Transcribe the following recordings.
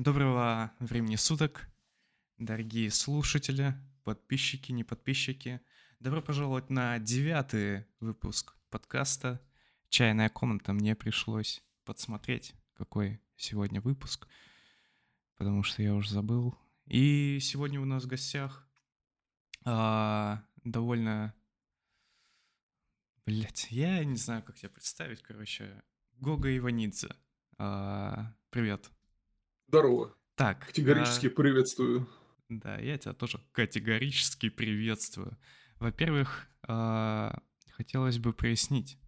Доброго времени суток, дорогие слушатели, подписчики, не подписчики. Добро пожаловать на девятый выпуск подкаста «Чайная комната». Мне пришлось подсмотреть, какой сегодня выпуск, потому что я уже забыл. И сегодня у нас в гостях а, довольно... Блять, я не знаю, как тебя представить, короче. Гога Иванидзе. А, привет. Здорово. Так. Категорически а, приветствую. Да, я тебя тоже категорически приветствую. Во-первых, а, хотелось бы прояснить.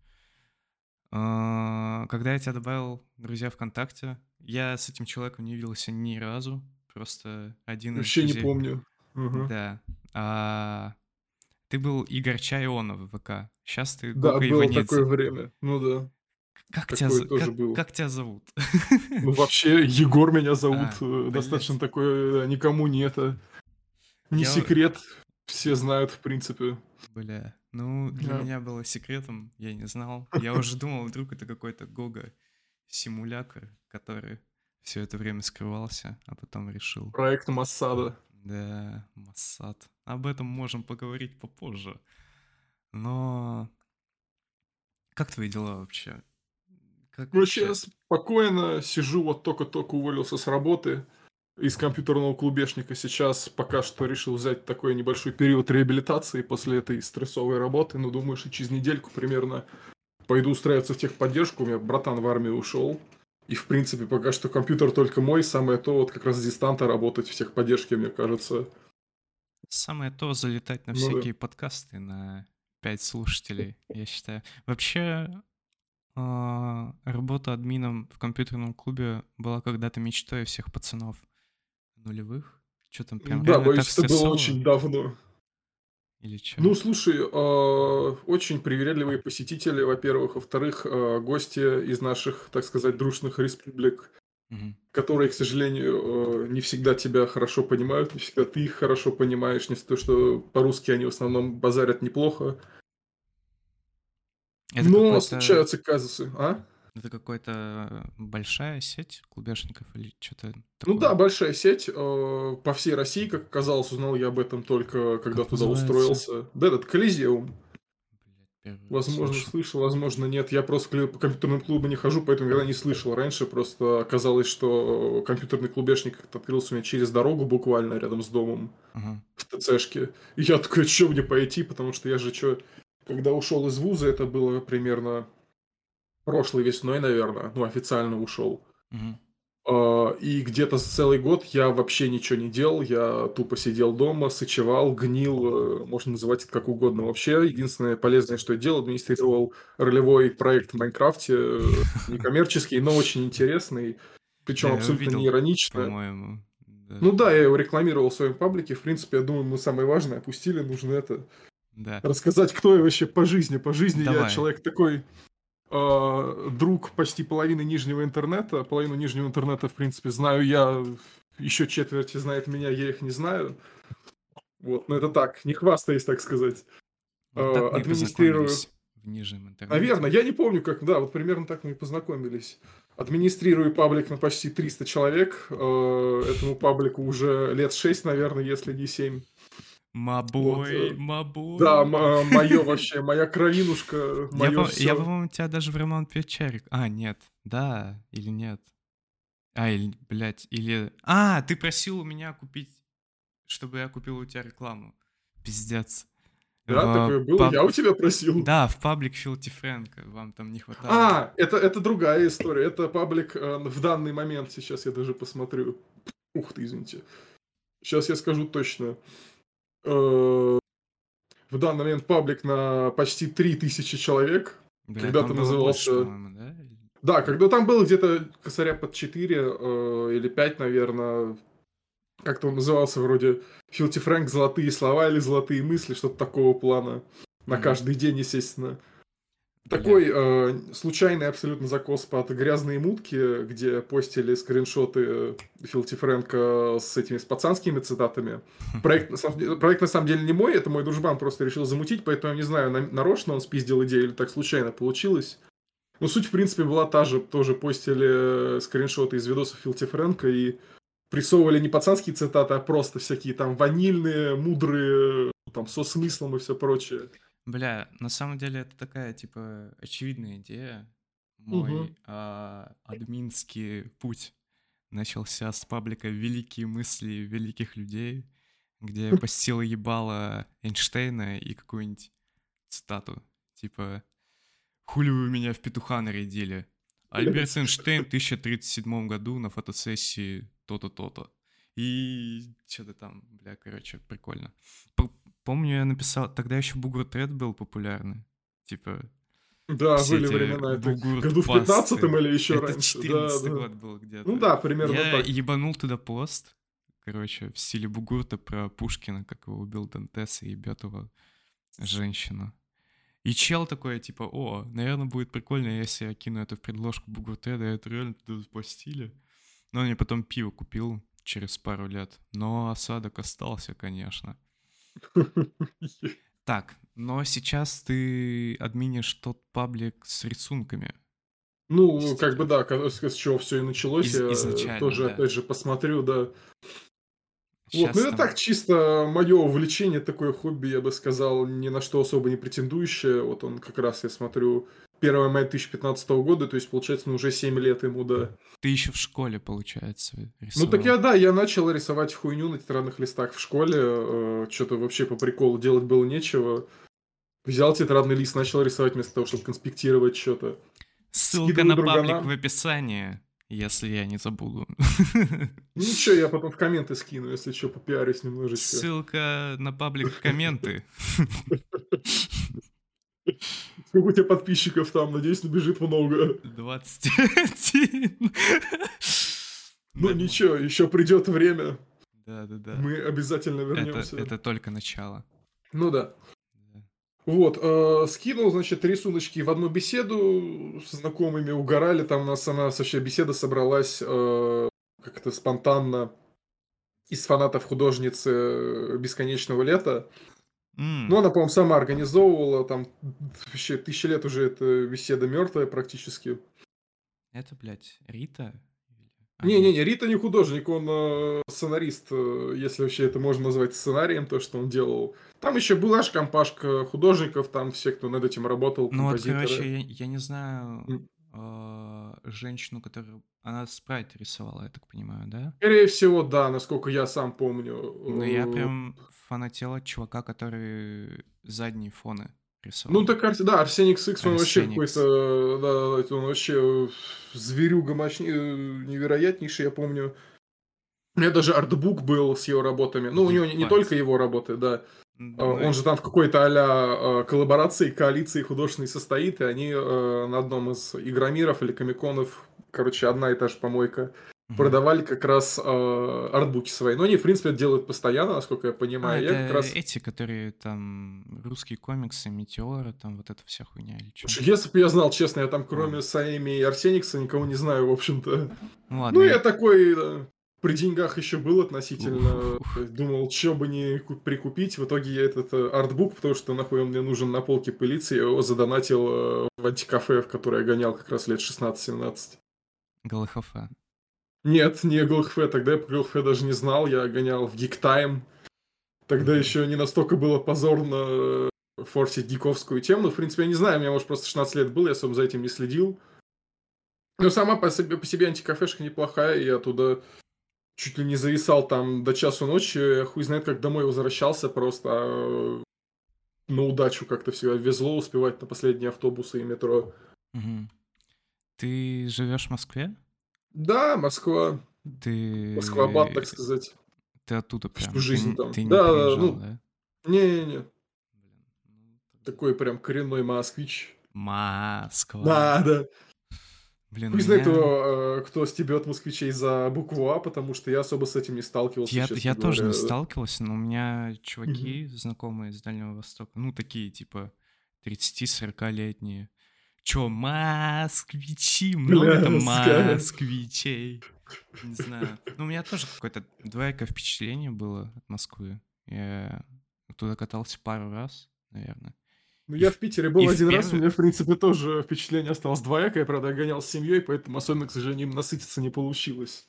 А, когда я тебя добавил, друзья, ВКонтакте, я с этим человеком не виделся ни разу. Просто один Вообще из не друзей. помню. Мгм. Да. А, ты был Игорь Чайонов в ВК. Сейчас ты Да, Гога было Иванидзе. такое время. Ну да. Как тебя, Такое за- тоже как, было. как тебя зовут? Ну вообще, Егор меня зовут. А, э, блядь. Достаточно такое, э, никому не это. Не Я- секрет. Все знают, в принципе. Бля, ну для Да. меня было секретом, я не знал. Я уже думал, вдруг это какой-то Гога симулятор, который все это время скрывался, а потом решил. Проект Массада. Да, Массад. Об этом можем поговорить попозже. Но как твои дела вообще? Как Ну, вообще? сейчас спокойно сижу, вот только-только уволился с работы из компьютерного клубешника. Сейчас пока что решил взять такой небольшой период реабилитации после этой стрессовой работы. Ну, думаю, что через недельку примерно пойду устраиваться в техподдержку. У меня братан в армию ушел. И, в принципе, пока что компьютер только мой. Самое то вот как раз с дистанта работать в техподдержке, мне кажется. Самое то залетать на Ну да. всякие подкасты на 5 слушателей, я считаю. Вообще, работа админом в компьютерном клубе была когда-то мечтой всех пацанов нулевых. Что там прям да, боюсь, это было очень давно. Или что? Ну, слушай, э, очень привередливые посетители, во-первых. Во-вторых, э, гости из наших, так сказать, дружных республик, которые, к сожалению, э, не всегда тебя хорошо понимают, не всегда ты их хорошо понимаешь, не то, что по-русски они в основном базарят неплохо. Это Но случаются казусы, а? Это какая-то большая сеть клубешников или что-то Ну да, большая сеть э, по всей России, как оказалось, узнал я об этом только когда Как туда называется? устроился. Да, этот Колизеум. Возможно, слышу. слышал, возможно, нет. Я просто по компьютерным клубам не хожу, поэтому никогда не слышал. Раньше просто оказалось, что компьютерный клубешник как-то открылся у меня через дорогу буквально рядом с домом Ага. в ТЦшке. И я такой, что мне пойти, потому что я же что, когда ушел из вуза, это было примерно прошлой весной, наверное, ну, официально ушел. А, И где-то целый год я вообще ничего не делал, я тупо сидел дома, сочевал, гнил, э, можно называть это как угодно. Вообще, единственное полезное, что я делал, администрировал ролевой проект в Майнкрафте, э, некоммерческий, но очень интересный, причем абсолютно не иронично. По-моему. да. Ну да, я его рекламировал в своем паблике, в принципе, я думаю, мы самое важное опустили, нужно это Да. рассказать, кто я вообще по жизни. По жизни я Давай. человек такой э, друг почти половины нижнего интернета. Половину нижнего интернета, в принципе, знаю я. Еще четверти знает меня, я их не знаю. Вот, но это так, не хвастаясь, так сказать. Вот так э, администрирую. в Нижнем интернете. Наверное, я не помню, как, да, вот примерно так мы и познакомились. Администрирую паблик на почти 300 человек. э, этому паблику уже лет 6, наверное, если не 7. Мабой, э, мабой. Да, мое вообще, моя кровинушка, мое я, по-моему, тебя даже в роман Печарик. А, нет. Да, или нет. А, или, блядь, или... А, ты просил у меня купить, чтобы я купил у тебя рекламу. Пиздец. Да, В такое было. паб- Я у тебя просил. Да, в паблик Филти Фрэнка. Вам там не хватало. А, это, это другая история. Это паблик э, в данный момент. Сейчас я даже посмотрю. Ух ты, извините. Сейчас я скажу точно. Э, В данный момент паблик на почти 3000 человек. Когда-то больше, назывался- по-моему, да? Да, когда там было где-то косаря под 4 э, или 5, наверное. Как-то он назывался вроде Филти Фрэнк «Золотые слова» или «Золотые мысли», что-то такого плана. На Мгм. каждый день, естественно. Такой э, случайный абсолютно закос под грязные мутки, где постили скриншоты Филти Фрэнка с этими с пацанскими цитатами. Проект, на самом деле- проект на самом деле не мой, это мой дружбан просто решил замутить, поэтому я не знаю, на- нарочно он спиздил идею или так случайно получилось. Но суть, в принципе, была та же. Тоже постили скриншоты из видосов Филти Фрэнка и прессовывали не пацанские цитаты, а просто всякие там ванильные, мудрые, там, со смыслом и все прочее. Бля, на самом деле это такая, типа, очевидная идея. Мой Мгм. а, админский путь начался с паблика «Великие мысли великих людей», где я постил ебало Эйнштейна и какую-нибудь цитату, типа «Хули вы меня в петуха нарядили?» Альберт Эйнштейн в 1037 году на фотосессии то-то, то-то. И что-то там, бля, короче, прикольно. Помню, я написал, тогда еще Бугур Тред был популярный. Типа, Да, все были времена. Это году в пасты. 15 или еще Это раньше. 14 да, да. год был где-то. Ну да, примерно Я так. ебанул туда пост, короче, в стиле Бугурта про Пушкина, как его убил Дантес и ебет его женщину. И чел такой, типа, о, наверное, будет прикольно, если я кину это в предложку Бугуртеда, это реально туда запостили. Но он мне потом пиво купил через пару лет. Но осадок остался, конечно. Так, но сейчас ты админишь тот паблик с рисунками. Ну, как бы да, с чего все и началось, Из- я изначально, тоже да. опять же посмотрю, да. Вот, Щас ну это там- так чисто мое увлечение, такое хобби, я бы сказал, ни на что особо не претендующее. Вот он как раз, я смотрю, 1 мая 2015 года, то есть, получается, ну, уже 7 лет ему, да. Ты еще в школе, получается, Ну рисовал. так я, да, я начал рисовать хуйню на тетрадных листах в школе, что-то вообще по приколу делать было нечего. Взял тетрадный лист, начал рисовать вместо того, чтобы конспектировать что-то. Ссылка на паблик друганам. в описании, если я не забуду. Ну ничего, я потом в комменты скину, если что, попиарюсь немножечко. Ссылка на паблик в комменты. Сколько у тебя подписчиков там? Надеюсь, набежит много. 21. Ну Да, ничего, еще придет время. Да, да, да. Мы обязательно Это, вернемся. это только начало. Ну да. Да. Вот, э, скинул, значит, рисуночки в одну беседу с знакомыми, угорали, там у нас она вообще беседа собралась э, как-то спонтанно из фанатов художницы «Бесконечного лета». Ну, она, по-моему, сама организовывала, там вообще тысячи лет уже эта беседа мертвая практически. Это, блядь, Рита? Не-не-не, Рита не художник, он э, сценарист, э, если вообще это можно назвать сценарием, то, что он делал. Там еще была аж компашка художников, там все, кто над этим работал, Ну вот, короче, я, я не знаю А, женщину, которая... Она спрайт рисовала, я так понимаю, да? Скорее всего, да, насколько я сам помню. Ну, я Э, прям фанател от чувака, который задние фоны рисовал. Ну, так, да, Арсеник Сикс, он вообще какой-то, да, да, он вообще э, зверюга мощней, э, невероятнейший, я помню. У меня даже артбук был с его работами. Ну, у него не, не только его работы, да. Э, Он же там в какой-то а-ля э, коллаборации, коалиции художественной состоит, и они э, на одном из игромиров или комиконов, короче, одна и та же помойка, продавали как раз артбуки свои. Но они, в принципе, это делают постоянно, насколько я А, понимаю. это я как раз... эти, которые там русские комиксы, метеоры, там вот эта вся хуйня или что? Если бы я знал, честно, я там кроме А. Саэми и Арсеникса никого не знаю, в общем-то. Ну ладно, Ну, я- я такой при деньгах еще был относительно. Думал, что бы не ку- прикупить. В итоге я этот э, артбук, потому что нахуй он мне нужен на полке пылиться, я его задонатил э, в антикафе, в которое я гонял как раз лет 16-17. ГЛХФ. Нет, не ГЛХФ, тогда я про ГЛХФ даже не знал, я гонял в Geek Time. Тогда еще не настолько было позорно э, форсить гиковскую тему. Ну, в принципе, я не знаю, у меня, может, просто 16 лет было, я особо за этим не следил. Но сама по себе, по себе антикафешка неплохая, и я туда чуть ли не зависал там до часу ночи, хуй знает, как домой возвращался просто а, на удачу как-то всегда везло успевать на последние автобусы и метро. Мгм. Ты живешь в Москве? Да, Москва, Ты... Москва-бат, так сказать. Ты оттуда прям? Всю жизнь ты, там. Ты не Да, приезжал, ну, да? Не-не-не, ну, такой прям коренной москвич. Москва. Да, да. Блин, Хуй знает, меня- кто, э, кто стебет москвичей за букву А, потому что я особо с этим не сталкивался, Я, я тоже не сталкивался, но у меня чуваки, знакомые из Дальнего Востока, ну, такие, типа, 30-40-летние. Чё, москвичи? Много там москвичей. Не знаю. Ну, у меня тоже какое-то двоякое впечатление было от Москвы. Я туда катался пару раз, наверное. Ну, я в Питере был и один раз, у первый- меня, в принципе, тоже впечатление осталось двоякое, правда, я гонял с семьей, поэтому особенно, к сожалению, им насытиться не получилось.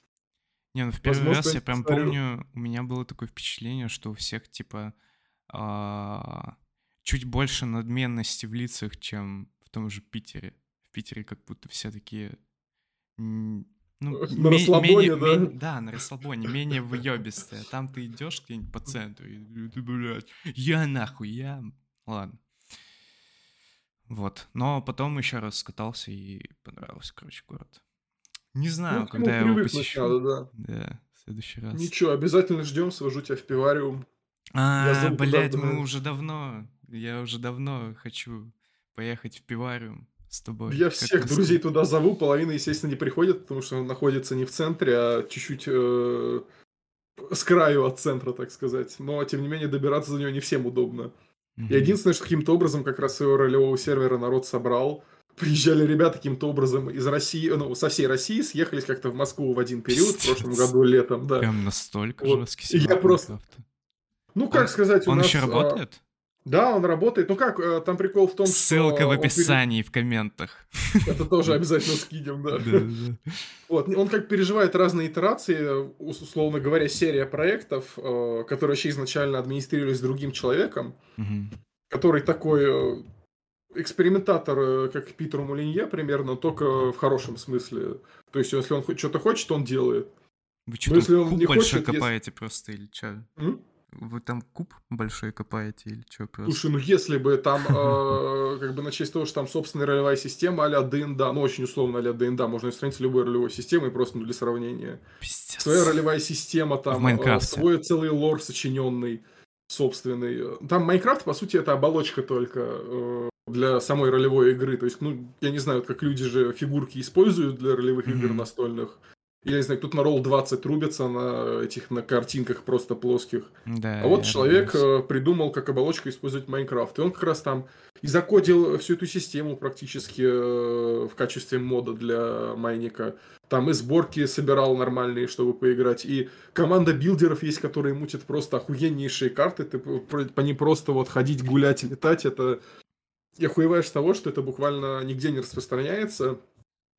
Не, ну в первый Возможно, раз я прям посмотрю. помню, у меня было такое впечатление, что у всех типа а, чуть больше надменности в лицах, чем в том же Питере. В Питере как будто все такие... Ну, На расслабоне, менее- да? менее- да, на расслабоне, менее выебистые. Там ты идешь где-нибудь по центру, и ты, блядь, я нахуй, я... Ладно. Вот. Но потом еще раз скатался и понравился, короче, город. Не знаю, Ну, когда я его посещу. надо, да. Да, в следующий раз. Ничего, обязательно ждем, свожу тебя в пивариум. А, блядь, мы уже давно, я уже давно хочу поехать в пивариум с тобой. Я всех друзей туда зову, половина, естественно, не приходит, потому что он находится не в центре, а чуть-чуть э, с краю от центра, так сказать. Но, тем не менее, добираться за него не всем удобно. И единственное, что каким-то образом как раз своего ролевого сервера народ собрал. Приезжали ребята каким-то образом из России, ну, со всей России, съехались как-то в Москву в один период, в прошлом Пиздец. году летом, да. Прям настолько Вот. жесткий И я просто-. Ну, как Он- сказать, у Он нас... еще а, работает? Да, он работает. Ну как, э, там прикол в том, Ссылка что... в он пере- описании, в комментах. Это тоже обязательно скинем, да. Да, да. Вот, он как переживает разные итерации, ус- условно говоря, серия проектов, э, которые вообще изначально администрировались другим человеком, который такой э, экспериментатор, как Питер Мулинье примерно, только в хорошем смысле. То есть, если он что-то хочет, он делает. Вы что, Ну, если он не хочет, если- копаете просто или что? М? Вы там куб большой копаете или что просто? Слушай, ну если бы там, э, как бы на честь того, что там собственная ролевая система а-ля ДНД, ну очень условно а-ля ДНД, можно устранить любой ролевой системой, просто ну, для сравнения. Пиздец. Своя ролевая система, В там, э, Minecraft'е. свой целый лор сочиненный, собственный. Там Minecraft, по сути, это оболочка только э, для самой ролевой игры. То есть, ну, я не знаю, как люди же фигурки используют для ролевых игр Мгм. настольных. Я не знаю, тут на ролл 20 рубятся на этих, на картинках просто плоских. Да, А вот я человек разбираюсь. э, придумал, как оболочку использовать Майнкрафт. И он как раз там и закодил всю эту систему практически э, в качестве мода для майника. Там и сборки собирал нормальные, чтобы поиграть. И команда билдеров есть, которые мутят просто охуеннейшие карты. Ты по ним просто вот ходить, гулять, летать. Это... И охуеваешь с того, что это буквально нигде не распространяется.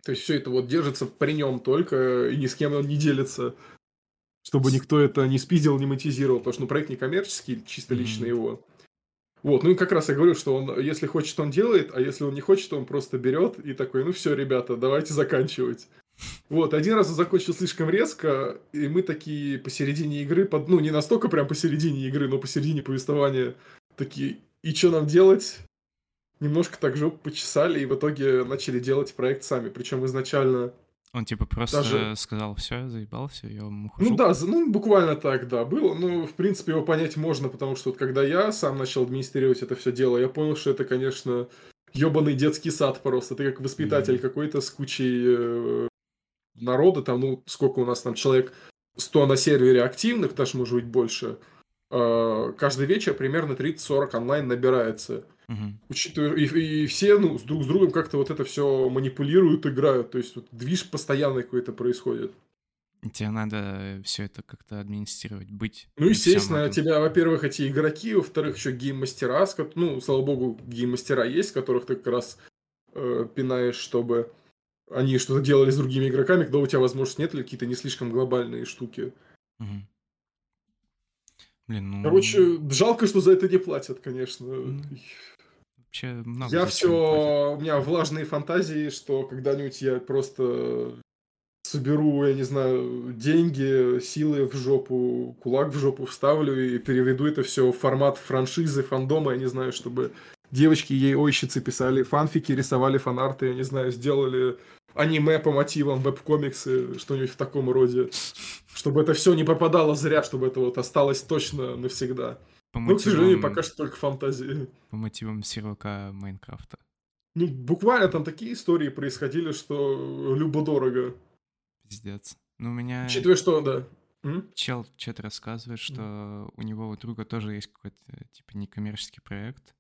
То есть все это вот держится при нем только, и ни с кем он не делится чтобы никто это не спиздил, не монетизировал, потому что ну, проект не коммерческий, чисто лично Мгм. его. Вот, ну и как раз я говорю, что он, если хочет, он делает, а если он не хочет, он просто берет и такой, ну все, ребята, давайте заканчивать. Вот, один раз он закончил слишком резко, и мы такие посередине игры, под, ну не настолько прям посередине игры, но посередине повествования, такие, и что нам делать? Немножко так жопу почесали, и в итоге начали делать проект сами. Причем изначально Он типа просто даже- сказал, все, я заебался, я вам ухожу. Ну да, ну буквально так, да, было. Ну, в принципе, его понять можно, потому что вот когда я сам начал администрировать это все дело, я понял, что это, конечно, ебаный детский сад просто. Ты как воспитатель Мгм. какой-то с кучей э, народа, там, ну, сколько у нас там человек 100 на сервере активных, даже может быть больше. Э, каждый вечер примерно 30-40 онлайн набирается. Мгм. Учитывая, и, и все ну, с друг с другом как-то вот это все манипулируют, играют. То есть вот движ постоянный какой-то происходит. Тебе надо все это как-то администрировать, быть. Ну, естественно, тебя, во-первых, эти игроки, во-вторых, еще гейм-мастера, ну, слава богу, гейм-мастера есть, которых ты как раз э, пинаешь, чтобы они что-то делали с другими игроками, когда у тебя, возможно, нет или какие-то не слишком глобальные штуки. Мгм. Блин, ну... Короче, жалко, что за это не платят, конечно. Ну, Вообще много Я все, у меня влажные фантазии, что когда-нибудь я просто соберу, я не знаю, деньги, силы в жопу, кулак в жопу вставлю и переведу это все в формат франшизы, фандома, я не знаю, чтобы девочки ей ойщицы писали фанфики, рисовали фанарты, я не знаю, сделали аниме по мотивам, веб-комиксы, что-нибудь в таком роде. Чтобы это все не пропадало зря, чтобы это вот осталось точно навсегда. По Ну, к сожалению, пока что только фантазии. По мотивам сервака Майнкрафта. Ну, буквально там такие истории происходили, что любо-дорого. Пиздец. Ну, у меня Учитывая, что, да. М? чел что-то рассказывает, что у него у друга тоже есть какой-то, типа, некоммерческий проект,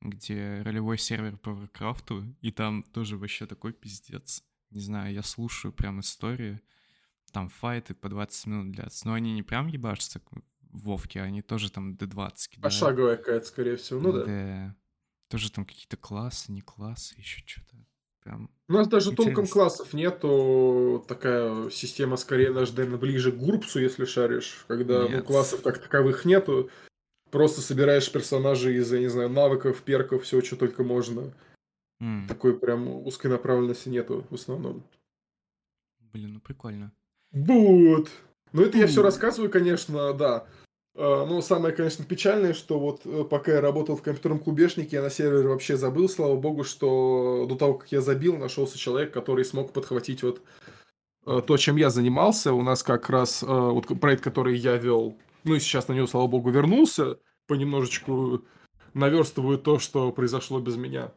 где ролевой сервер по Варкрафту, и там тоже вообще такой пиздец. Не знаю, я слушаю прям истории, там файты по 20 минут длятся, но они не прям ебашатся Вовке, они тоже там D20 кидают. Пошаговая какая-то, скорее всего. Ну да. Да. Тоже там какие-то классы, не классы, еще что-то. Прям У нас даже толком Интересно. классов нету. Такая система скорее, наверное, ближе к GURPS у, если шаришь. Когда ну, классов как таковых нету. Просто собираешь персонажей из, я не знаю, навыков, перков, всего, что только можно. М, Такой прям узкой направленности нету в основном. Блин, ну прикольно. Вот. Ну, это я все рассказываю, конечно, да. А, Но самое, конечно, печальное, что вот э, пока я работал в компьютерном клубешнике, я на сервере вообще забыл, слава богу, что до того, как я забил, нашелся человек, который смог подхватить вот э, то, чем я занимался. У нас как раз э, вот проект, который я вел, ну и сейчас на него, слава богу, вернулся, понемножечку наверстываю то, что произошло без меня.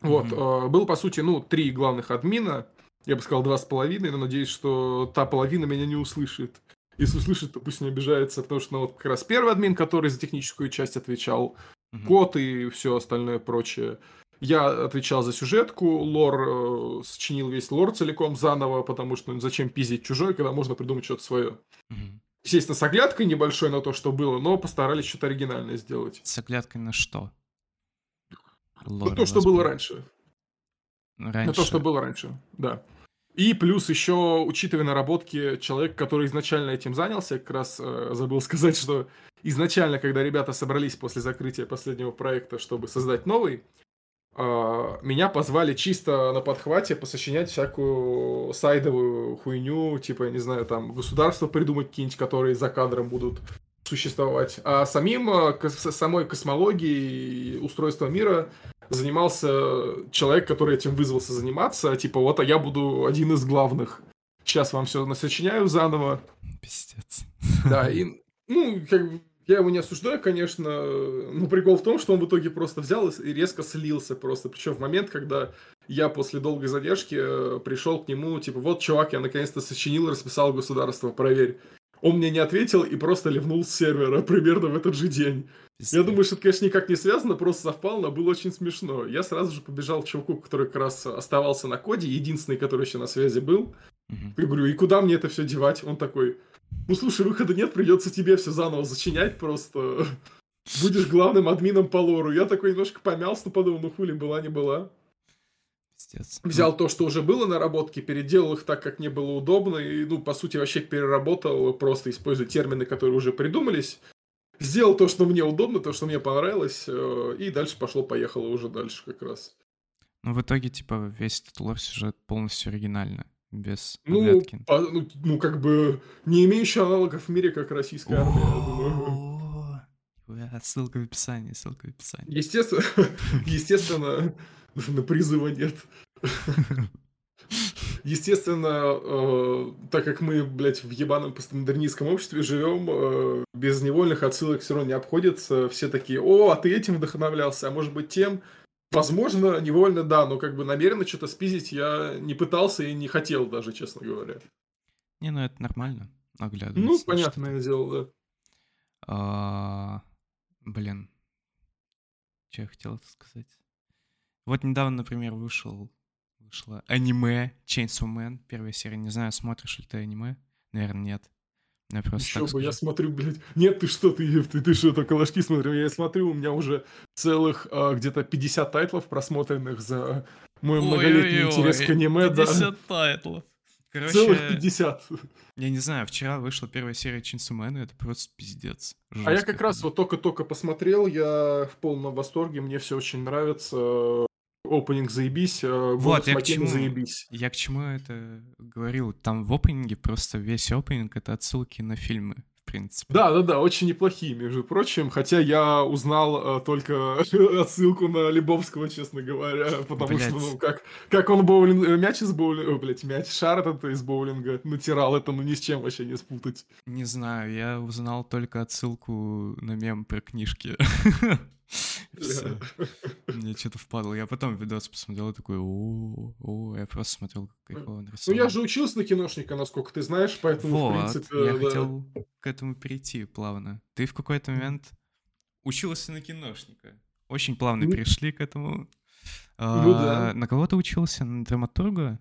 Вот, э, было, по сути, ну, три главных админа, я бы сказал, два с половиной, но надеюсь, что та половина меня не услышит. Если услышит, то пусть не обижается, потому что ну, вот как раз первый админ, который за техническую часть отвечал, Мгм. код и все остальное прочее. Я отвечал за сюжетку, лор, э, сочинил весь лор целиком заново, потому что ну, зачем пиздить чужой, когда можно придумать что-то свое. Мгм. Естественно, с оглядкой небольшой на то, что было, но постарались что-то оригинальное сделать. С оглядкой на что? Ну, Лор то, у что было был. раньше. Раньше. На то, что было раньше, да. И плюс еще, учитывая наработки, человек, который изначально этим занялся, как раз э, забыл сказать, что изначально, когда ребята собрались после закрытия последнего проекта, чтобы создать новый, а, меня позвали чисто на подхвате посочинять всякую сайдовую хуйню, типа, не знаю, там, государства придумать какие-нибудь, которые за кадром будут существовать. А самим, э, самой космологией и устройством мира занимался человек, который этим вызвался заниматься, типа, вот, а я буду один из главных. Сейчас вам все насочиняю заново. Пиздец. Да, и, ну, как бы, я его не осуждаю, конечно, но прикол в том, что он в итоге просто взял и резко слился просто. Причем в момент, когда я после долгой задержки э, пришел к нему, типа, вот, чувак, я наконец-то сочинил и расписал государство, проверь. Он мне не ответил и просто ливнул с сервера примерно в этот же день. Я Пиздец. думаю, что это, конечно, никак не связано, просто совпало, но было очень смешно. Я сразу же побежал к чуваку, который как раз оставался на коде, единственный, который еще на связи был. Мгм. Я говорю, и куда мне это все девать? Он такой, ну слушай, выхода нет, придется тебе все заново зачинять просто. Будешь главным админом по лору. Я такой немножко помялся, но подумал, ну хули, была не была. Пиздец. Взял то, что уже было наработки, переделал их так, как мне было удобно, и, ну, по сути, вообще переработал, просто используя термины, которые уже придумались. Сделал то, что мне удобно, то, что мне понравилось, э, и дальше пошло-поехало уже дальше как раз. Ну, в итоге, типа, весь этот лор-сюжет полностью оригинально, без Ну, по- ну, ну, как бы, не имеющий аналогов в мире, как российская армия, я думаю. Бля, Ссылка в описании, ссылка в описании. Естественно, естественно, на призыва нет. Естественно, э, так как мы, блядь, в ебаном постмодернистском обществе живем, э, без невольных отсылок все равно не обходится. Все такие, о, а ты этим вдохновлялся, а может быть тем? Возможно, невольно, да, но как бы намеренно что-то спиздить я не пытался и не хотел даже, честно говоря. Не, ну это нормально, оглядываться. Ну, что-то. понятное дело, да. Блин, что я хотел это сказать? Вот недавно, например, вышел вышло аниме Chainsaw Man, первая серия. Не знаю, смотришь ли ты аниме? Наверное, нет. Я просто Еще бы, я скажу. смотрю, блядь. Нет, ты что, ты, ты, ты что, только ложки смотрю? Я смотрю, у меня уже целых а, где-то 50 тайтлов просмотренных за мой многолетний интерес к аниме, да. 50 тайтлов. Короче, Целых 50. я не знаю, вчера вышла первая серия и это просто пиздец. А я как раз вот только-только посмотрел, я в полном восторге, мне все очень нравится. Опенинг заебись, а, Вот, я к чему. заебись. Я к чему это говорил? Там в опенинге просто весь опенинг — это отсылки на фильмы, принципе. Да, да, да, очень неплохие, между прочим. Хотя я узнал э, только отсылку на Лебовского, честно говоря. Потому что, Блядь. ну, как, как он боулинг, э, мяч из боулинга, блядь, мяч, шар этот из боулинга натирал, это ну ни с чем вообще не спутать. Не знаю, я узнал только отсылку на мем про книжки. Мне что-то впадло. Я потом видос посмотрел и такой, о, о, я просто смотрел, как его Ну, нарисовал. я же учился на киношника, насколько ты знаешь, поэтому, в принципе, я хотел к этому перейти плавно. Ты в какой-то момент учился на киношника. Очень плавно Ну- перешли к этому. Ну А, да. На кого ты учился? На драматурга?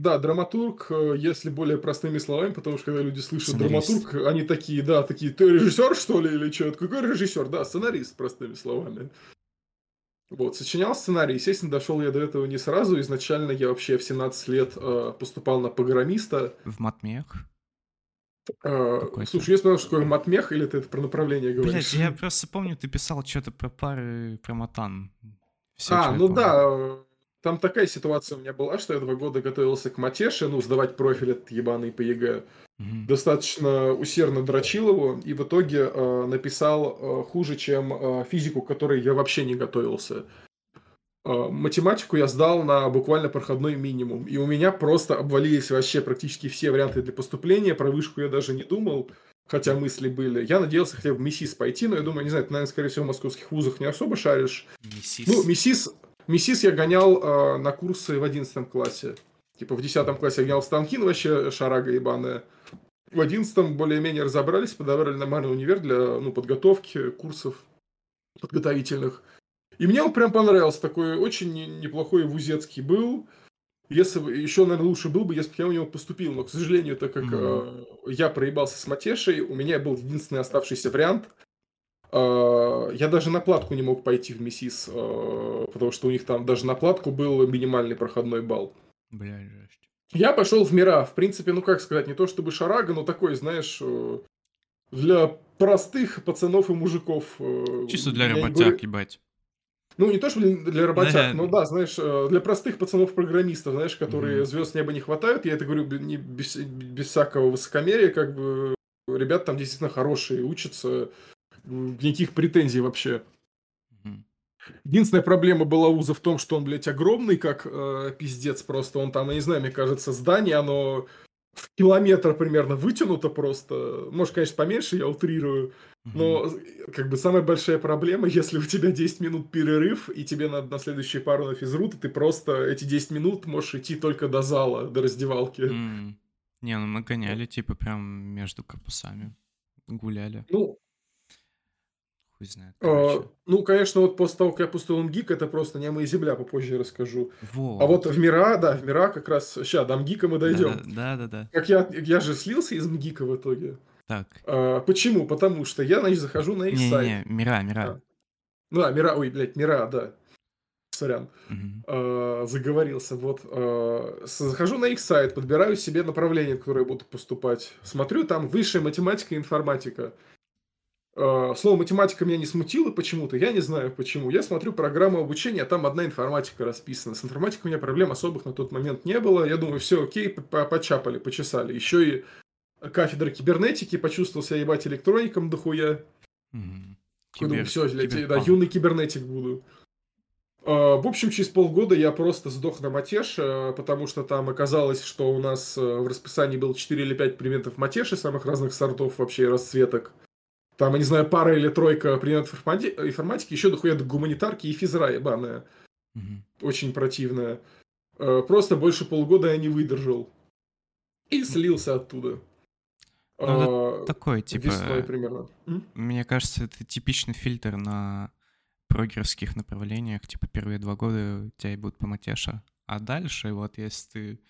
Да, драматург, э, если более простыми словами, потому что когда люди слышат Сценарист. драматург, они такие, да, такие, ты режиссер, что ли, или что? Какой режиссер? Да, сценарист, простыми словами. Вот, сочинял сценарий. Естественно, дошел я до этого не сразу. Изначально я вообще в 17 лет э, поступал на программиста. В матмех? Э, слушай, я сказал, что такое матмех, или ты это про направление говоришь? Блять, я просто помню, ты писал что-то про пары, про матан. Все, а, ну да, там такая ситуация у меня была, что я два года готовился к матеше, ну, сдавать профиль этот ебаный по ЕГЭ. Угу. Достаточно усердно дрочил его, и в итоге э, написал э, хуже, чем э, физику, к которой я вообще не готовился. Э, математику я сдал на буквально проходной минимум, и у меня просто обвалились вообще практически все варианты для поступления, про вышку я даже не думал, хотя мысли были. Я надеялся хотя бы в МИСИС пойти, но я думаю, не знаю, ты, наверное, скорее всего, в московских вузах не особо шаришь. МИСИС? Ну, МИСИС, МИСИС я гонял э, на курсы в 11 классе. Типа в 10 классе я гонял станки, ну вообще шарага ебаная. В 11 более-менее разобрались, подобрали нормальный универ для ну, подготовки, курсов подготовительных. И мне он прям понравился, такой очень неплохой вузецкий был. Если бы, еще, наверное, лучше был бы, если бы я у него поступил. Но, к сожалению, так как mm-hmm. э, я проебался с Матешей, у меня был единственный оставшийся вариант. Э, я даже на платку не мог пойти в МИСИС, э, потому что у них там даже на платку был минимальный проходной балл. Бля, жесть. Я пошел в мира. В принципе, ну как сказать, не то чтобы шарага, но такой, знаешь, э, для простых пацанов и мужиков. Э, Чисто для работяг, говорю... ебать. Ну, не то, что для работяг, да. но да, знаешь, э, для простых пацанов-программистов, знаешь, которые mm-hmm. звезд неба не хватают, я это говорю не без, без всякого высокомерия, как бы ребят там действительно хорошие, учатся, никаких претензий вообще. Единственная проблема была Уза в том, что он, блядь, огромный, как э, пиздец просто. Он там, я не знаю, мне кажется, здание, оно в километр примерно вытянуто просто. Может, конечно, поменьше, я утрирую. Но, как бы, самая большая проблема, если у тебя 10 минут перерыв, и тебе надо на следующую пару на физрут, и ты просто эти 10 минут можешь идти только до зала, до раздевалки. Не, ну мы гоняли, типа, прям между корпусами. Гуляли. Ну, Хуй знает. А, ну, конечно, вот после того, как я пустил МГИК, это просто не моя земля, попозже расскажу. Вот. А вот в Мира, да, в Мира как раз... Сейчас, до МГИКа мы дойдем. Да, да, да. Как я, я же слился из МГИКа в итоге. Так. А, почему? Потому что я, значит, захожу на их не, сайт. Не, Мира, Мира. А. Ну да, Мира, ой, блядь, Мира, да. Сорян. Угу. А, заговорился. Вот. А, захожу на их сайт, подбираю себе направление, в которое буду поступать. Смотрю, там высшая математика и информатика. А, слово математика меня не смутило почему-то, я не знаю почему. Я смотрю программу обучения, а там одна информатика расписана. С информатикой у меня проблем особых на тот момент не было. Я думаю, все окей, почапали, почесали. Еще и кафедра кибернетики, почувствовал себя ебать электроником дохуя. Угу. Кибер... Думаю, все, кибер... да, юный кибернетик буду. А, в общем, через полгода я просто сдох на матеш, потому что там оказалось, что у нас э, в расписании было 4 или 5 предметов матеши самых разных сортов вообще расцветок там, я не знаю, пара или тройка предметов информатики, еще дохуя до гуманитарки и физра ебаная. Угу. Очень противная. Э, просто больше полгода я не выдержал. И слился оттуда. Ну, а, такой, типа... Весной примерно. Мне кажется, это типичный фильтр на прогерских направлениях. Типа первые два года у тебя будут по матеша. А дальше, вот если ты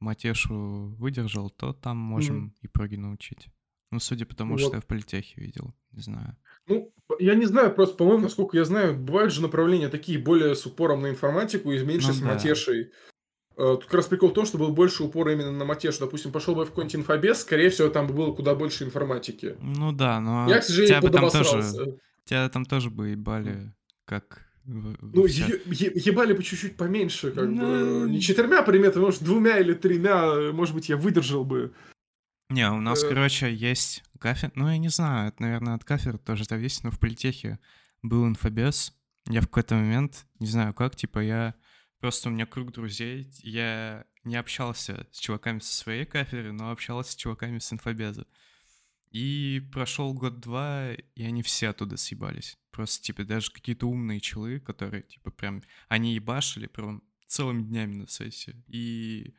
матешу выдержал, то там можем mm и проги научить. Ну, судя по тому, вот. что я в политехе видел, не знаю. Ну, я не знаю, просто, по-моему, насколько я знаю, бывают же направления такие более с упором на информатику и меньше ну, с да. матешей. Э, тут как раз прикол в том, что был больше упора именно на матешу. Допустим, пошел бы в какой-нибудь инфобес, скорее всего, там бы было куда больше информатики. Ну да, но... Я, к сожалению, тебя там тоже, Тебя там тоже бы ебали, как... Ну, е- е- ебали бы чуть-чуть поменьше, как ну... бы. Не четырьмя предметами, может, двумя или тремя, может быть, я выдержал бы. Не, у нас, э... короче, есть кафедра. Ну, я не знаю, это, наверное, от кафедры тоже зависит, но в политехе был инфобес. Я в какой-то момент, не знаю как, типа, я... Просто у меня круг друзей, я не общался с чуваками со своей кафедры, но общался с чуваками с инфобеза. И прошел год-два, и они все оттуда съебались. Просто, типа, даже какие-то умные челы, которые, типа, прям, они ебашили прям целыми днями на сессии. И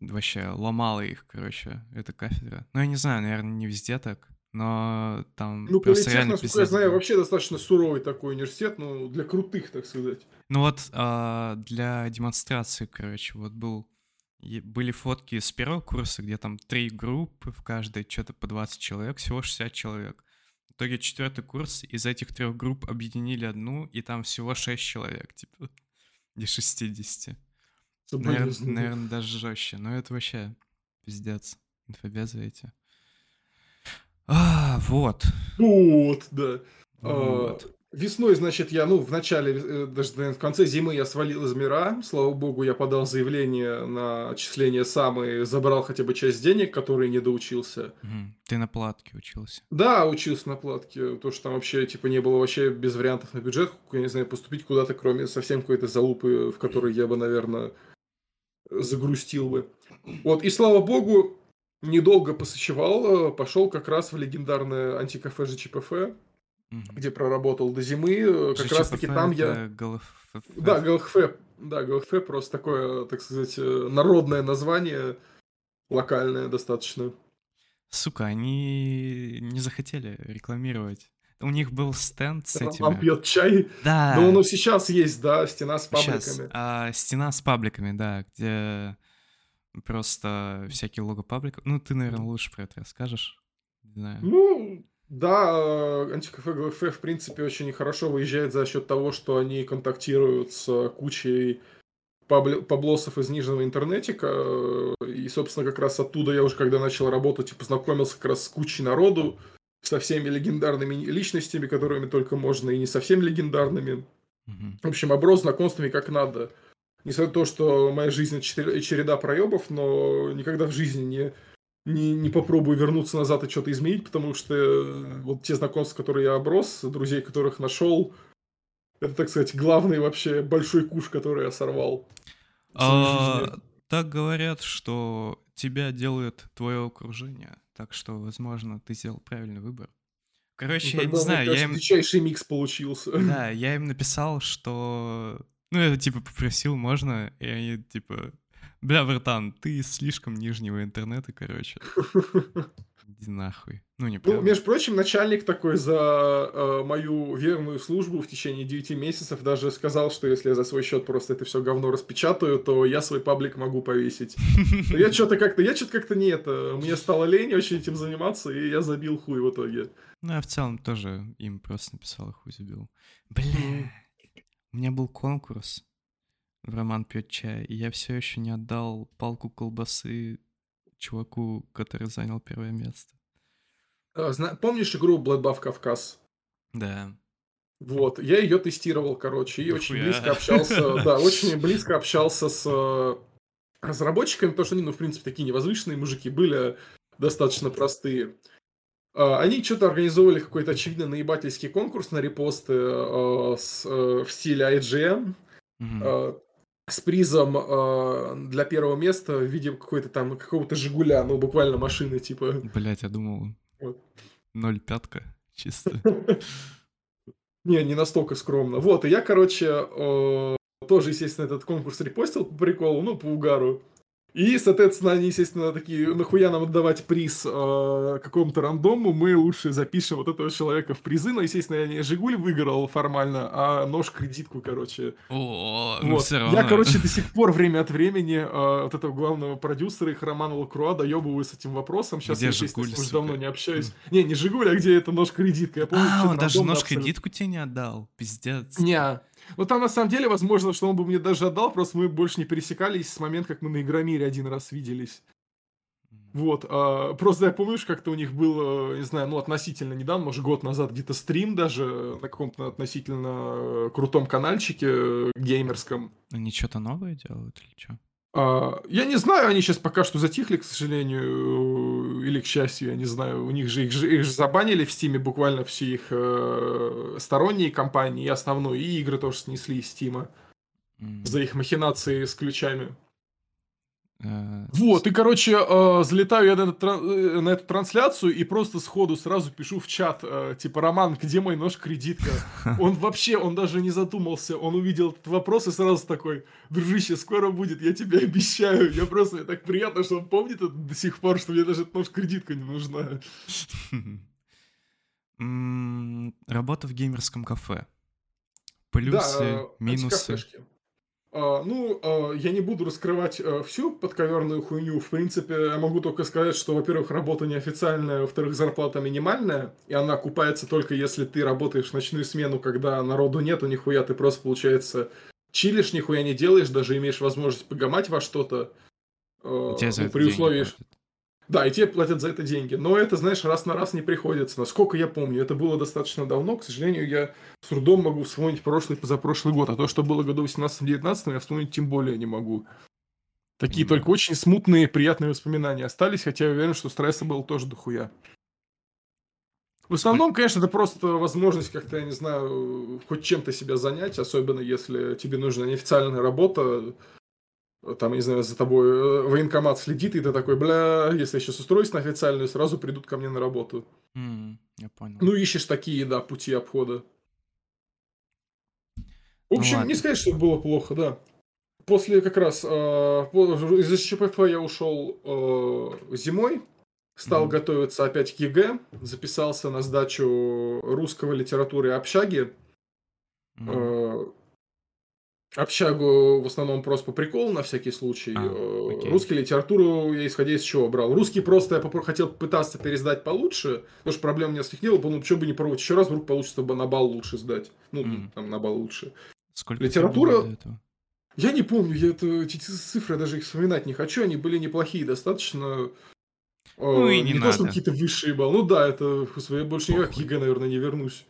вообще ломала их, короче, эта кафедра. Ну, я не знаю, наверное, не везде так, но там Ну, политех, насколько пиздец. я знаю, вообще достаточно суровый такой университет, ну, для крутых, так сказать. Ну вот а, для демонстрации, короче, вот был были фотки с первого курса, где там три группы, в каждой что-то по 20 человек, всего 60 человек. В итоге четвертый курс из этих трех групп объединили одну, и там всего шесть человек, типа, из 60. Наверное, наверное, даже жестче. Но это вообще пиздец. Инфобезы эти. А, вот. Вот, да. А, Вот. Весной, значит, я, ну, в начале, э, даже, наверное, в конце зимы я свалил из мира. Слава богу, я подал заявление на отчисление сам и забрал хотя бы часть денег, которые не доучился. Ты на платке учился. Да, учился на платке, то, что там вообще, типа, не было вообще без вариантов на бюджет, я не знаю, поступить куда-то, кроме совсем какой-то залупы, в которой я бы, наверное, загрустил бы. Вот, и слава богу, недолго посочевал, э, пошел как раз в легендарное антикафе ЖЧПФ, Мгм. где проработал до зимы, э, как раз таки ЖЧПФ там я... ГЛФФ. Да, ГЛХФ, да, ГЛХФ просто такое, так сказать, э, народное название, локальное достаточно. Сука, они не захотели рекламировать. У них был стенд с этими. пьет чай, Да. он и сейчас есть, да, стена с пабликами. а, стена с пабликами, да, где просто всякие лого пабликов. Ну, ты, наверное, лучше про это расскажешь. Не знаю. Ну, да, антикафе ГЛФ, в принципе, очень хорошо выезжает за счет того, что они контактируют с кучей паблосов из нижнего интернетика. И, собственно, как раз оттуда я уже, когда начал работать, познакомился как раз с кучей народу, со всеми легендарными личностями, которыми только можно, и не совсем легендарными. Мгм. В общем, оброс знакомствами как надо. Несмотря на то, что моя жизнь череда проебов, но никогда в жизни не, не, не попробую вернуться назад и что-то изменить, потому что э, вот те знакомства, которые я оброс, друзей, которых нашел, это, так сказать, главный вообще большой куш, который я сорвал. А, так говорят, что тебя делает твое окружение. Так что, возможно, ты сделал правильный выбор. Ну, Короче, я тогда, не знаю, я кажется, им, дичайший микс получился. да, я им написал, что... Ну, я типа попросил, можно, и они типа... Бля, братан, ты слишком нижнего интернета, короче. Иди нахуй. Ну, не Ну, правда. между прочим, начальник такой за э, мою верную службу в течение 9 месяцев даже сказал, что если я за свой счет просто это все говно распечатаю, то я свой паблик могу повесить. Но я что-то как-то, я что-то как-то не это, мне стало лень очень этим заниматься, и я забил хуй в итоге. Ну, я в целом тоже им просто написал и хуй забил. Бля, у меня был конкурс в Роман пьет чай, и я все еще не отдал палку колбасы чуваку, который занял первое место. А, Помнишь игру Bloodbath Кавказ? Да. Вот, я ее тестировал, короче, и очень близко общался, да, очень близко общался с э, разработчиками, потому что они, ну, в принципе, такие невозвышенные мужики были, достаточно простые. А, Они что-то организовывали какой-то очевидно наебательский конкурс на репосты э, э, в стиле IGN Мгм. С призом э, для первого места в виде какой-то там какого-то Жигуля, ну буквально машины типа. Блять, я думал, Вот. ноль пятка чисто. Не, не настолько скромно. Вот, и я, короче, э, тоже, естественно, этот конкурс репостил по приколу, ну, по угару. И, соответственно, они, естественно, такие, нахуя нам отдавать приз э, какому-то рандому, мы лучше запишем вот этого человека в призы. Но, естественно, я не Жигуль выиграл формально, а нож-кредитку, короче. О, ну Вот. все равно. Я, короче, до сих пор время от времени э, вот этого главного продюсера, их Романа Лакруа, доебываю с этим вопросом. Сейчас Где я, Жигуль, уже давно не общаюсь. Не, не Жигуль, а где это нож-кредитка. Я помню, А, он даже нож кредитку тебе не отдал. Пиздец. Не. Ну там на самом деле, возможно, что он бы мне даже отдал, просто мы больше не пересекались с момента, как мы на Игромире один раз виделись. Вот. а, просто я помню, что как-то у них был, э, не знаю, ну относительно недавно, может год назад где-то стрим даже на каком-то относительно э, крутом каналчике э, геймерском. Они что-то новое делают или что? А, Я не знаю, они сейчас пока что затихли, к сожалению, или к счастью, я не знаю. У них же их, же их же забанили в Стиме буквально все их э, сторонние компании и основную, и игры тоже снесли из Стима за их махинации с ключами. Э, Вот, и, короче, э, залетаю я на, этот э, на эту трансляцию и просто сходу сразу пишу в чат, э, типа, Роман, где мой нож-кредитка? Он вообще, он даже не задумался, он увидел этот вопрос и сразу такой, дружище, скоро будет, я тебе обещаю. Я просто, так приятно, что он помнит это до сих пор, что мне даже эта нож-кредитка не нужна. Работа в геймерском кафе. Плюсы, э, минусы. А, ну, а, я не буду раскрывать а, всю подковерную хуйню. В принципе, я могу только сказать, что, во-первых, работа неофициальная, во-вторых, зарплата минимальная, и она окупается только если ты работаешь в ночную смену, когда народу нету, нихуя, ты просто, получается, чилишь, нихуя не делаешь, даже имеешь возможность погамать во что-то. Ну, при условии, платят. Да, и тебе платят за это деньги. Но это, знаешь, раз на раз не приходится. Насколько я помню, это было достаточно давно. К сожалению, я с трудом могу вспомнить прошлый, позапрошлый год. А то, что было году 18-19, я вспомнить тем более не могу. Такие Понимаю. только очень смутные, приятные воспоминания остались, хотя я уверен, что стресса было тоже дохуя. В основном, конечно, это просто возможность как-то, я не знаю, хоть чем-то себя занять, особенно если тебе нужна неофициальная работа, там, я не знаю, за тобой э, военкомат следит, и ты такой, бля, если я сейчас устроюсь на официальную, сразу придут ко мне на работу. М, Я понял. Ну, ищешь такие, да, пути обхода. В Ну общем, не ладно. сказать, что было плохо, да. После как раз по- из ЧПФ я ушел э, зимой, стал Мгм. готовиться опять к ЕГЭ, записался на сдачу русского литературы и общаги. Мгм. Э, Общагу в основном просто по приколу, на всякий случай. А, Э, окей. Русский литературу я исходя из чего брал. Русский просто я попро- хотел пытаться пересдать получше, потому что проблем у меня с них не было, ну почему бы не пробовать еще раз, вдруг получится бы на балл лучше сдать. Ну, Мгм. там на балл лучше. Сколько литература-? Я не помню, я это, эти цифры даже их вспоминать не хочу, они были неплохие достаточно. Э, Ну и не то, что надо. какие-то высшие баллы. Ну да, это, господи, я больше никак к Похуй. ЕГЭ, наверное, не вернусь.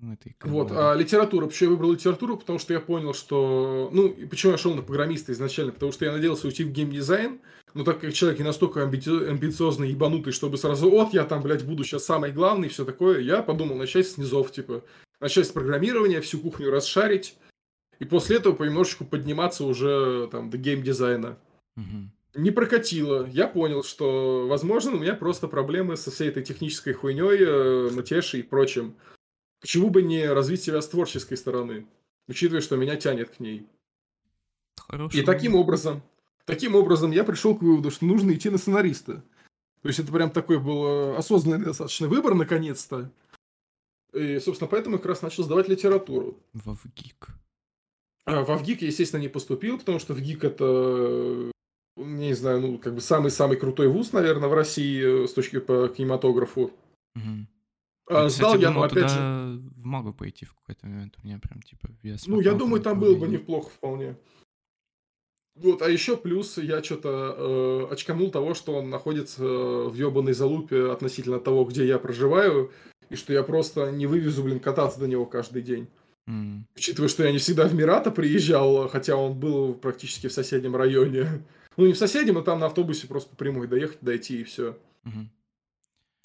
Ну, это и Вот, а литература. Почему я выбрал литературу? Потому что я понял, что... Ну, и почему я шел на программиста изначально? Потому что я надеялся уйти в геймдизайн, но так как человек не настолько амбицио- амбициозный и ебанутый, чтобы сразу, вот, я там, блядь, буду сейчас самый главный и все такое, я подумал начать с низов, типа, начать с программирования, всю кухню расшарить, и после этого понемножечку подниматься уже там до геймдизайна. Мгм. Не прокатило. Я понял, что, возможно, у меня просто проблемы со всей этой технической хуйней, матешей и прочим. Почему бы не развить себя с творческой стороны, учитывая, что меня тянет к ней. Хороший И таким образом, таким образом я пришел к выводу, что нужно идти на сценариста. То есть это прям такой был э, осознанный достаточно выбор, наконец-то. И, собственно, поэтому я как раз начал сдавать литературу. Во ВГИК. А ВГИК я, естественно, не поступил, потому что ВГИК это, э, не знаю, ну, как бы самый-самый крутой вуз, наверное, в России э, с точки по кинематографу. Мгм. А, сдал я, ну, опять же, в магу пойти в какой-то момент. У меня прям, типа, я ну, я думаю, там было бы неплохо вполне. Вот, а еще плюс я что-то э, очканул того, что он находится в ебаной залупе относительно того, где я проживаю, и что я просто не вывезу, блин, кататься до него каждый день. М, Учитывая, что я не всегда в Мирата приезжал, хотя он был практически в соседнем районе. Ну, не в соседнем, но там на автобусе просто по прямой доехать, дойти и все. мгм.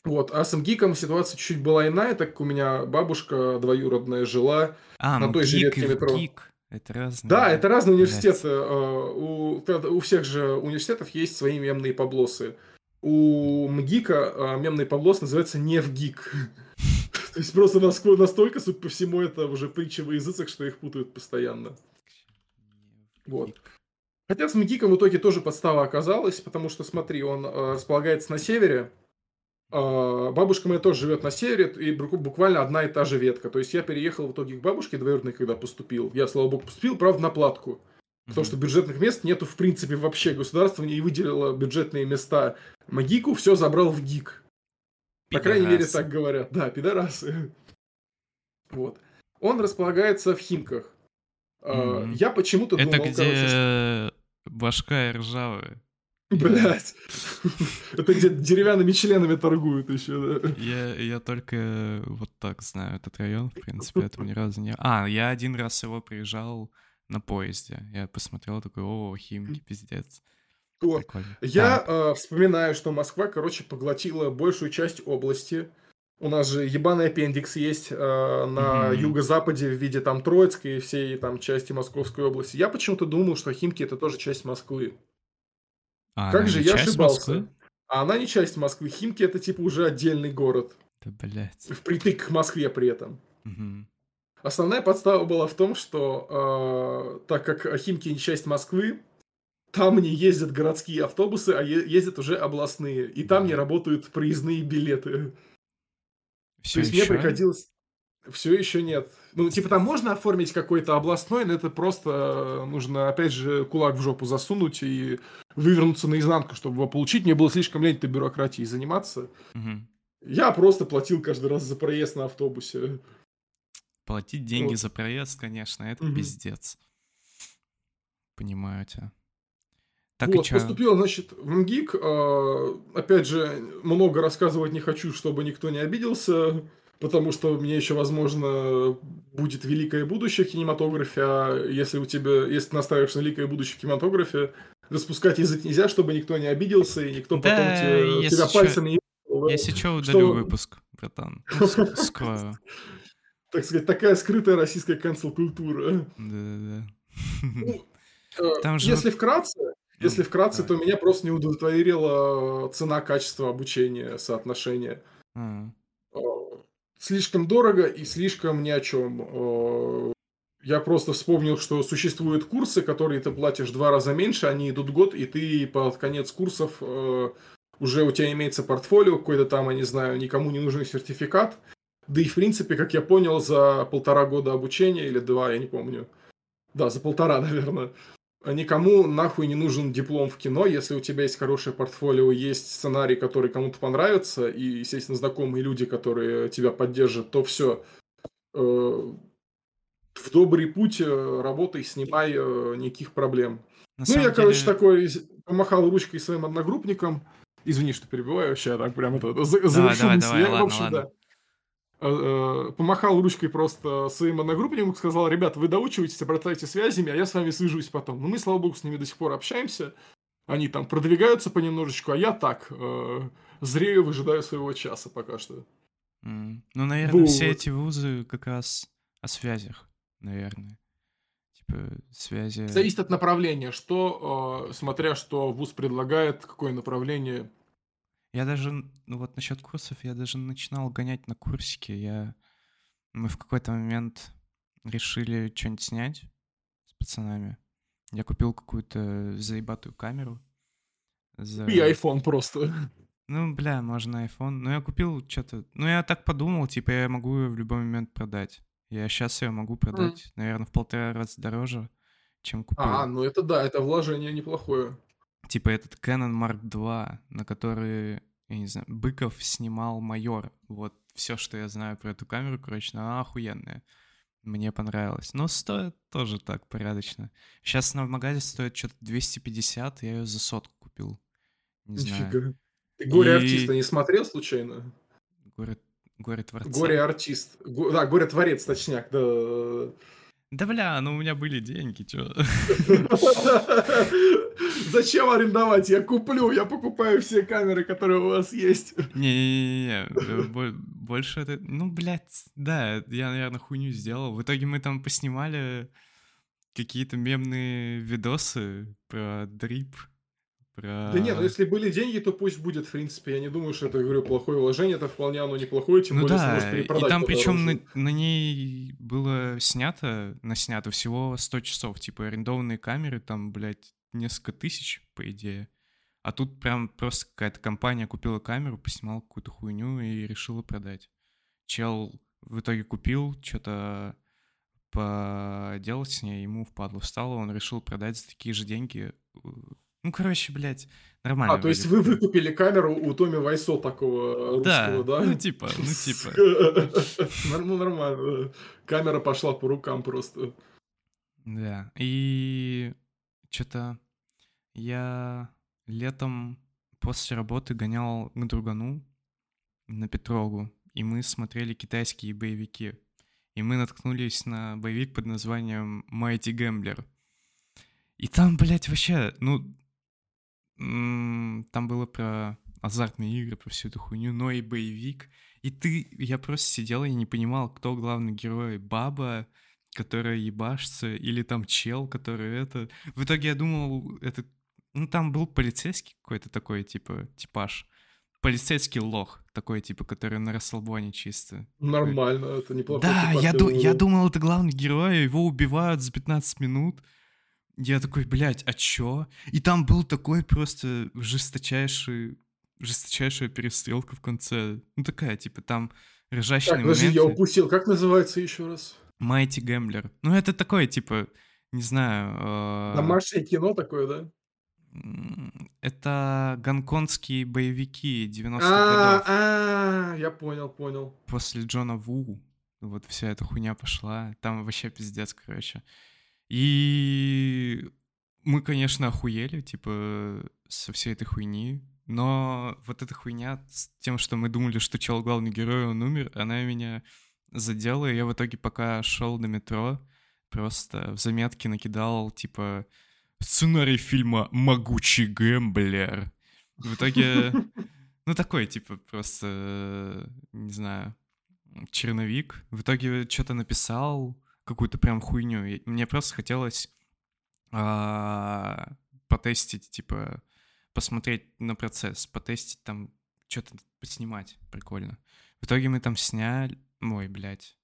Вот, а с МГИКом ситуация чуть-чуть была иная, так как у меня бабушка двоюродная жила А, на той же МГИК ветке метро. ВГИК. Это разные. Да, это разные университеты. э, У, у всех же университетов есть свои мемные поблосы. У МГИКа э, мемный поблос называется НЕВГИК. То есть просто настолько, судя по всему, это уже притча во языцах, что их путают постоянно. Вот. ВГИК. Хотя с МГИКом в итоге тоже подстава оказалась, потому что, смотри, он э, располагается на севере. А, бабушка моя тоже живет на севере, и бу- буквально одна и та же ветка. То есть я переехал в итоге к бабушке двоюродной, когда поступил. Я, слава богу, поступил, правда, на платку. Потому Мгм. что бюджетных мест нету в принципе вообще. Государство не выделило бюджетные места МГИКу, все забрал в ГИК. По крайней мере, так говорят. Да, пидорасы. Вот. Он располагается в Химках. Мгм. Я почему-то Это думал, где короче, что- башка ржавая. Блять. Это где деревянными членами торгуют еще, да. Я, я только вот так знаю этот район, в принципе, там ни разу не... А, я один раз его приезжал на поезде. Я посмотрел, такой, о, Химки, пиздец. Прикольно. Я Так, э, вспоминаю, что Москва, короче, поглотила большую часть области. У нас же ебаный аппендикс есть э, на Мгм. юго-западе в виде там Троицкой и всей там части Московской области. Я почему-то думал, что Химки это тоже часть Москвы. А, как же я ошибался? Москвы? А она не часть Москвы. Химки это типа уже отдельный город. Да, блядь. Впритык к Москве при этом. Мгм. Основная подстава была в том, что э, так как Химки не часть Москвы, там не ездят городские автобусы, а е- ездят уже областные. И там не работают проездные билеты. Все То есть мне еще? приходилось... Все еще нет. Ну, типа там можно оформить какой-то областной, но это просто э, нужно, опять же, кулак в жопу засунуть и вывернуться наизнанку, чтобы его получить. Мне было слишком лень этой бюрократией заниматься. Мгм. Я просто платил каждый раз за проезд на автобусе. Платить деньги Вот. за проезд, конечно, это Мгм. пиздец. Понимаю тебя. Так и Вот, чё? поступил, значит, в МГИК. э, Опять же, много рассказывать не хочу, чтобы никто не обиделся, потому что меня еще, возможно, будет великое будущее в кинематографе, а если у тебя, если ты настаиваешь на великое будущее в кинематографе, распускать язык нельзя, чтобы никто не обиделся, и никто потом Да, те- если тебя чё- пальцем не ебал, да. Если что, Что- удалю выпуск, братан. Ск- Скрою. Так сказать, такая скрытая российская канцел-культура. Да-да-да. Ну, Э, Если вкратце, если Ну, вкратце, то меня просто не удовлетворила цена-качество обучения, соотношение. Слишком дорого и слишком ни о чем. Э, Я просто вспомнил, что существуют курсы, которые ты платишь два раза меньше, они идут год, и ты под конец курсов э, уже у тебя имеется портфолио, какой-то там, я не знаю, никому не нужный сертификат. Да и, в принципе, как я понял, за полтора года обучения, или два, я не помню. Да, за полтора, наверное. Никому нахуй не нужен диплом в кино, если у тебя есть хорошее портфолио, есть сценарий, который кому-то понравится, и, естественно, знакомые люди, которые тебя поддержат, то все. В добрый путь э, работай, снимай, э, никаких проблем. на Ну, я, самом короче, деле- такой помахал ручкой своим одногруппникам. Извини, что перебиваю, вообще так прям это, за- Давай, завершу давай, мысль. давай, Я, в ладно, общем, ладно. да. Э, э, Помахал ручкой просто своим одногруппникам, сказал, ребят, вы доучиваетесь, обратайте связями, а я с вами свяжусь потом. Ну, мы, слава богу, с ними до сих пор общаемся. Они там продвигаются понемножечку, а я так, э, зрею, выжидаю своего часа пока что. Ну, наверное, все Вот. эти вузы как раз о связях, наверное. Типа, связи... Зависит от направления, что, э, смотря что вуз предлагает, какое направление. Я даже, ну вот насчет курсов, я даже начинал гонять на курсики. Я... Мы в какой-то момент решили что-нибудь снять с пацанами. Я купил какую-то заебатую камеру. За... И iPhone просто. Ну, бля, можно iPhone. Ну, я купил что-то... Ну, я так подумал, типа, я могу ее в любой момент продать. Я сейчас ее могу продать, наверное, в полтора раза дороже, чем купил. А, ну это да, это вложение неплохое. Типа этот Canon Mark II, на который, я не знаю, Быков снимал майор. Вот все, что я знаю про эту камеру, короче, она охуенная. Мне понравилось. Но стоит тоже так порядочно. Сейчас она в магазе стоит что-то 250, я ее за сотку купил. Не знаю. Нифига. Ты горе И- артиста не смотрел случайно? Горе, горе творца. Горе артист. Го- Да, горе творец, точняк, да. Да бля, ну у меня были деньги, чё. Зачем арендовать? Я куплю, я покупаю все камеры, которые у вас есть. Не-не-не, э, бо- больше это... Ну, блядь, да, я, наверное, хуйню сделал. В итоге мы там поснимали какие-то мемные видосы про дрип, про... Да не, ну если были деньги, то пусть будет, в принципе. Я не думаю, что это, говорю, плохое вложение, это вполне оно неплохое, тем Ну более да, сможешь и там причем на, на ней было снято, наснято всего 100 часов, типа арендованные камеры, там, блядь, несколько тысяч, по идее. А тут прям просто какая-то компания купила камеру, поснимала какую-то хуйню и решила продать. Чел в итоге купил, что-то поделать с ней, ему впадло встало, он решил продать за такие же деньги. Ну, короче, блядь, нормально. А, то есть вы выкупили камеру у Томи Вайсо такого Да, русского, да? ну типа, ну типа. Ну, нормально. Камера пошла по рукам просто. Да, и что-то я летом после работы гонял к другану на Петрогу, и мы смотрели китайские боевики. И мы наткнулись на боевик под названием Mighty Gambler. И там, блядь, вообще, ну, там было про азартные игры, про всю эту хуйню, но и боевик. И ты, я просто сидел и не понимал, кто главный герой. Баба, которая ебашится, или там чел, который это... В итоге я думал, это... Ну, там был полицейский какой-то такой, типа, типаж. Полицейский лох такой, типа, который на расслабоне чисто. Нормально, это неплохо. Да, я, ду- я думал, это главный герой, его убивают за 15 минут. Я такой, блядь, а чё? И там был такой просто жесточайший жесточайшая перестрелка в конце. Ну, такая, типа, там ржачные Так, подожди, я упустил. Как называется еще раз? Майти Гэмблер. Ну, это такое, типа, не знаю... э, Домашнее кино такое, да? Это гонконгские боевики 90-х А, годов. а, я понял, понял. После Джона Ву вот вся эта хуйня пошла. Там вообще пиздец, короче. И мы, конечно, охуели, типа, со всей этой хуйни. Но вот эта хуйня с тем, что мы думали, что чел главный герой, он умер, она меня задела. И я в итоге, пока шел до метро, просто в заметке накидал, типа, сценарий фильма «Могучий гэмблер». В итоге, ну такой, типа, просто, не знаю, черновик. В итоге что-то написал, какую-то прям хуйню. Мне просто хотелось а, потестить, типа, посмотреть на процесс, потестить там, что-то поснимать прикольно. В итоге мы там сняли... Ой, блядь.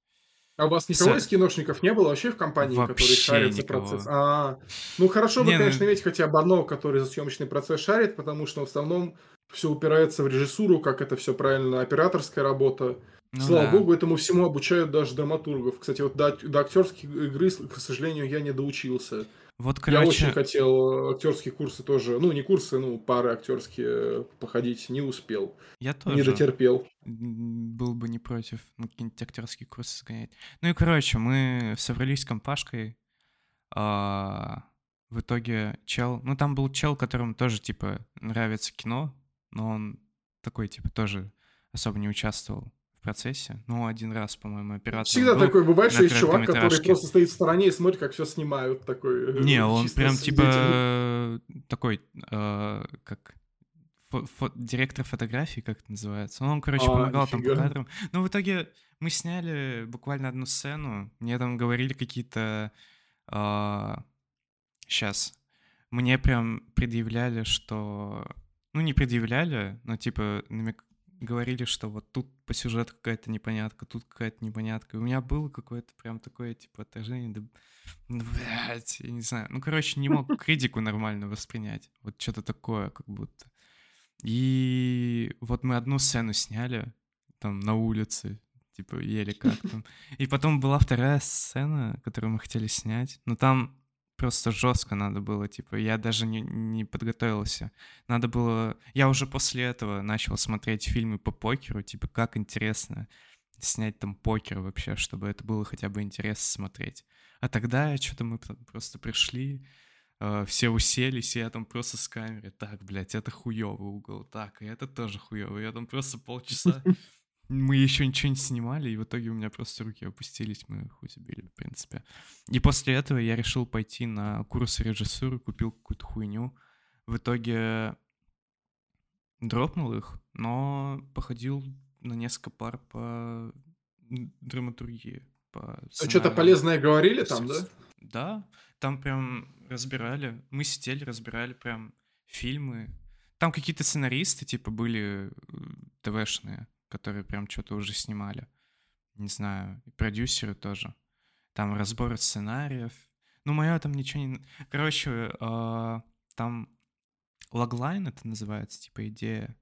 А у вас никого из киношников не было вообще в компании, Вообще шарит за никого. процесс? А, ну хорошо бы, Не, ну- конечно, иметь хотя бы одного, который за съемочный процесс шарит, потому что в основном все упирается в режиссуру, как это все правильно, операторская работа. Ну Слава да. богу, этому всему обучают даже драматургов. Кстати, вот до, до актерской игры, к сожалению, я не доучился. Вот, Я очень короче, хотел актерские курсы тоже, ну не курсы, ну пары актерские походить, не успел, я тоже не дотерпел. был бы не против на какие-нибудь актерские курсы сгонять. Ну и, короче, мы собрались с компашкой. а, в итоге чел... Ну, там был чел, которому тоже, типа, нравится кино, но он такой, типа, тоже особо не участвовал в процессе. Ну, один раз, по-моему, оператор Всегда был. такое бывает, что есть чувак, который просто стоит в стороне и смотрит, как все снимают. Такой, э, Не, он прям свидетель. типа такой, э, как фо- фо- директор фотографии, как это называется. Ну, Он, короче, А, помогал там по нифига. кадрам. Но в итоге мы сняли буквально одну сцену. Мне там говорили какие-то... Сейчас. Мне прям предъявляли, что... Ну, не предъявляли, но типа намек- говорили, что вот тут по сюжету какая-то непонятка, тут какая-то непонятка. И у меня было какое-то прям такое, типа, отражение, да, ну, блядь, я не знаю. Ну, короче, не мог критику нормально воспринять. Вот что-то такое, как будто. И вот мы одну сцену сняли, там, на улице, типа, еле как там. И потом была вторая сцена, которую мы хотели снять, но там просто жестко надо было, типа, я даже не, не подготовился. Надо было... Я уже после этого начал смотреть фильмы по покеру, типа, как интересно снять там покер вообще, чтобы это было хотя бы интересно смотреть. А тогда что-то мы просто пришли, э, все уселись, и я там просто с камерой, так, блядь, это хуёвый угол, так, и это тоже хуёвый. Я там просто полчаса, мы еще ничего не снимали, и в итоге у меня просто руки опустились, мы хуй забили, в принципе. И после этого я решил пойти на курсы режиссуры, купил какую-то хуйню. В итоге дропнул их, но походил на несколько пар по драматургии. По А что-то полезное говорили там, да? Да, там прям разбирали. Мы сидели, разбирали прям фильмы. Там какие-то сценаристы, типа, были э, ТВшные, которые прям что-то уже снимали. Не знаю, и продюсеры тоже. Там разбор сценариев. Ну, мое там ничего не... Короче, а, там логлайн это называется, типа, идея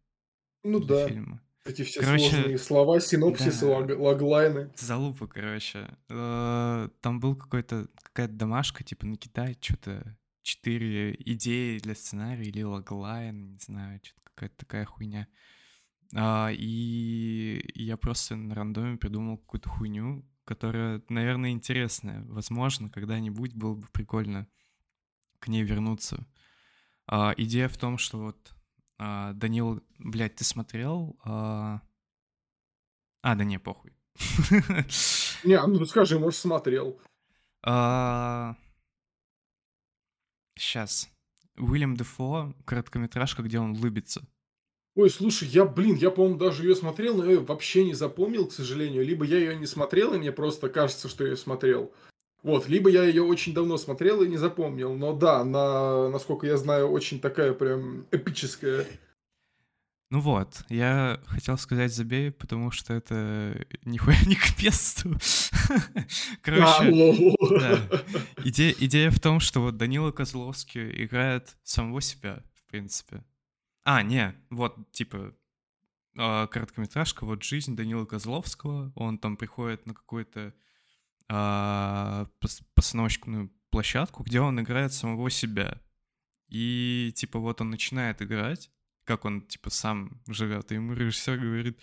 Ну да. фильма. Эти все Короче, сложные слова, синопсисы, да. лог- логлайны. Залупа, короче. Э, Там был какой-то какая-то домашка, типа накидать что-то четыре идеи для сценария или логлайн, не знаю, что-то какая-то такая хуйня. А, И я просто на рандоме придумал какую-то хуйню, которая, наверное, интересная. Возможно, когда-нибудь было бы прикольно к ней вернуться. А, Идея в том, что вот а, Данил, блядь, ты смотрел? А, а, да не, похуй. Не, ну скажи, может, смотрел. Сейчас. Уильям Дефо, короткометражка, где он улыбится. Ой, слушай, я, блин, я, по-моему, даже ее смотрел, но я её вообще не запомнил, к сожалению. Либо я ее не смотрел, и мне просто кажется, что я ее смотрел. Вот, либо я ее очень давно смотрел и не запомнил. Но да, на, насколько я знаю, очень такая прям эпическая. Ну вот, я хотел сказать забей, потому что это нихуя не к месту. А, Короче, о. да. идея, идея в том, что вот Данила Козловский играет самого себя, в принципе. А, не, вот, типа, а, короткометражка «Вот жизнь» Данила Козловского. Он там приходит на какую-то а, пос- постановочную площадку, где он играет самого себя. И, типа, вот он начинает играть, как он, типа, сам живет. И ему режиссер говорит,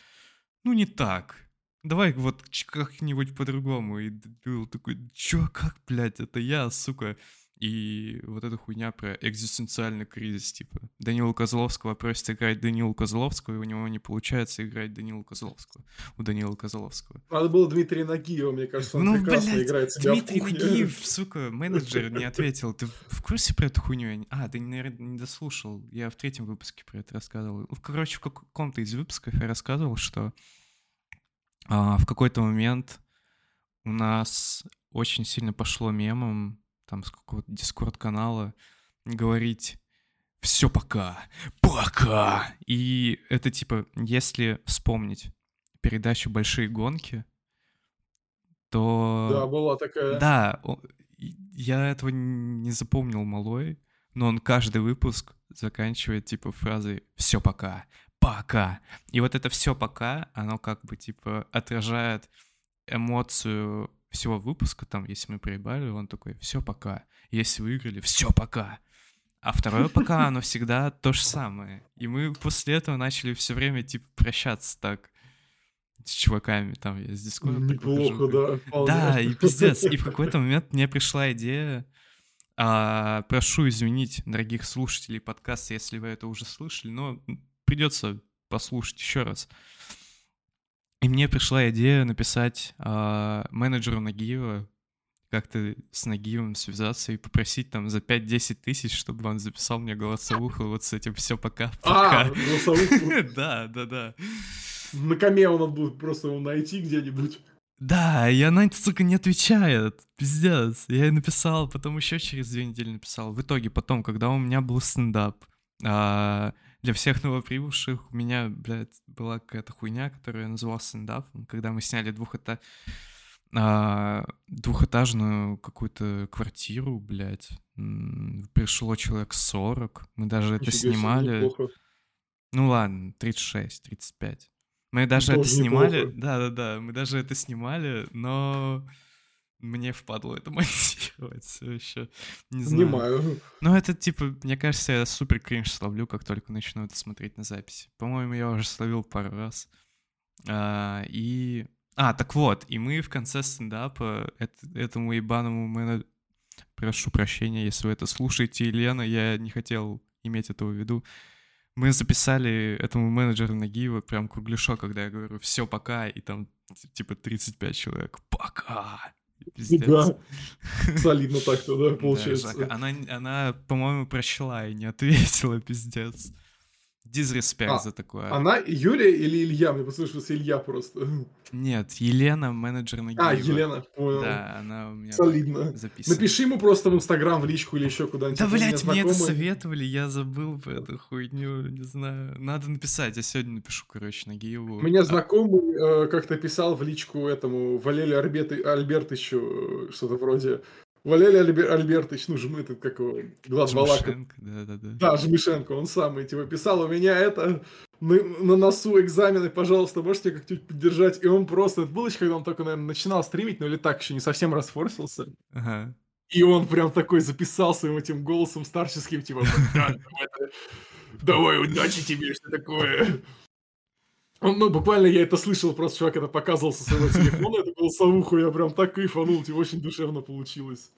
ну, не так. Давай вот как-нибудь по-другому. И был такой, чё, как, блядь, это я, сука. И вот эта хуйня про экзистенциальный кризис, типа. Данила Козловского просит играть Данилу Козловского, и у него не получается играть Данилу Козловского. У Данила Козловского. Надо было Дмитрия Нагиева, мне кажется, он Ну, прекрасно блядь, играет себя Дмитрий в кухне. Нагиев, сука, менеджер не ответил. Ты в курсе про эту хуйню? А, ты, наверное, не дослушал. Я в третьем выпуске про это рассказывал. Ну, Короче, в каком-то из выпусков я рассказывал, что а, в какой-то момент у нас очень сильно пошло мемом, там, с какого-то дискорд-канала, говорить «все пока, пока». И это, типа, если вспомнить передачу «Большие гонки», то... Да, была такая. Да, я этого не запомнил малой, но он каждый выпуск заканчивает типа фразой «все пока, пока». И вот это «все пока», оно как бы типа отражает эмоцию всего выпуска, там, если мы проебали, он такой «все пока», если выиграли «все пока». А второе пока, оно всегда то же самое. И мы после этого начали все время типа прощаться так с чуваками, там, я с Дискорда Неплохо, да. вполне. да, и пиздец. И в какой-то момент мне пришла идея. а, прошу извинить, дорогих слушателей подкаста, если вы это уже слышали, но придется послушать еще раз. И мне пришла идея написать а, менеджеру Нагиева, как-то с Нагиевым связаться и попросить там за 5-10 тысяч, чтобы он записал мне голосовуху вот с этим все пока. А, голосовуху. Да, да, да. На коме он надо будет просто его найти где-нибудь. Да, и она, сука, не отвечает. Пиздец. Я ей написал, потом еще через две недели написал. В итоге потом, когда у меня был стендап, а, для всех новоприбывших у меня, блядь, была какая-то хуйня, которую я называл стендапом, когда мы сняли двухэта... а, двухэтажную какую-то квартиру, блядь. Пришло человек 40. Мы даже это Нифига себе, снимали. Ну ладно, 36, 35. Мы даже это снимали, да-да-да, мы даже это снимали, но мне впадло это монтировать все еще. Не знаю. Понимаю. Ну это типа, мне кажется, я супер кринж словлю, как только начну это смотреть на записи. По-моему, я уже словил пару раз. А, и... А, так вот, и мы в конце стендапа эт- этому ебаному менеджеру... Прошу прощения, если вы это слушаете, Елена, я не хотел иметь этого в виду. Мы записали этому менеджеру Нагиева прям кругляшок, когда я говорю «все, пока», и там типа 35 человек «пока». Пиздец. Да. Солидно так-то, да, Да, получается. жака. Она, она, по-моему, прочла и не ответила, пиздец. Дизреспект А, за такое. Она Юлия или Илья? Мне послышался Илья просто. Нет, Елена, менеджер Нагиева. А, Елена, понял. Да, она у меня Солидно. записана. Напиши ему просто в Инстаграм, в личку или еще куда-нибудь. Да, блядь, мне это советовали, я забыл про эту хуйню, не знаю. Надо написать, я сегодня напишу, короче, Нагиеву. У меня А, знакомый э, как-то писал в личку этому Валерию Альберты- Альбертовичу э, что-то вроде Валерий Альбер- Альбертович, ну, жмы этот, как его, Гладвалака. Жмышенко, да-да-да. Да, Жмышенко, он самый, типа, писал, у меня это, на, на носу экзамены, пожалуйста, можете как-нибудь поддержать? И он просто, это было еще, когда он только, наверное, начинал стримить, ну или так, еще не совсем расфорсился. Ага. И он прям такой записал своим этим голосом старческим, типа, «Да, давай, удачи тебе, что такое. Он, ну, буквально я это слышал, просто чувак это показывал со своего телефона, эту голосовуху, я прям так кайфанул, типа, очень душевно получилось.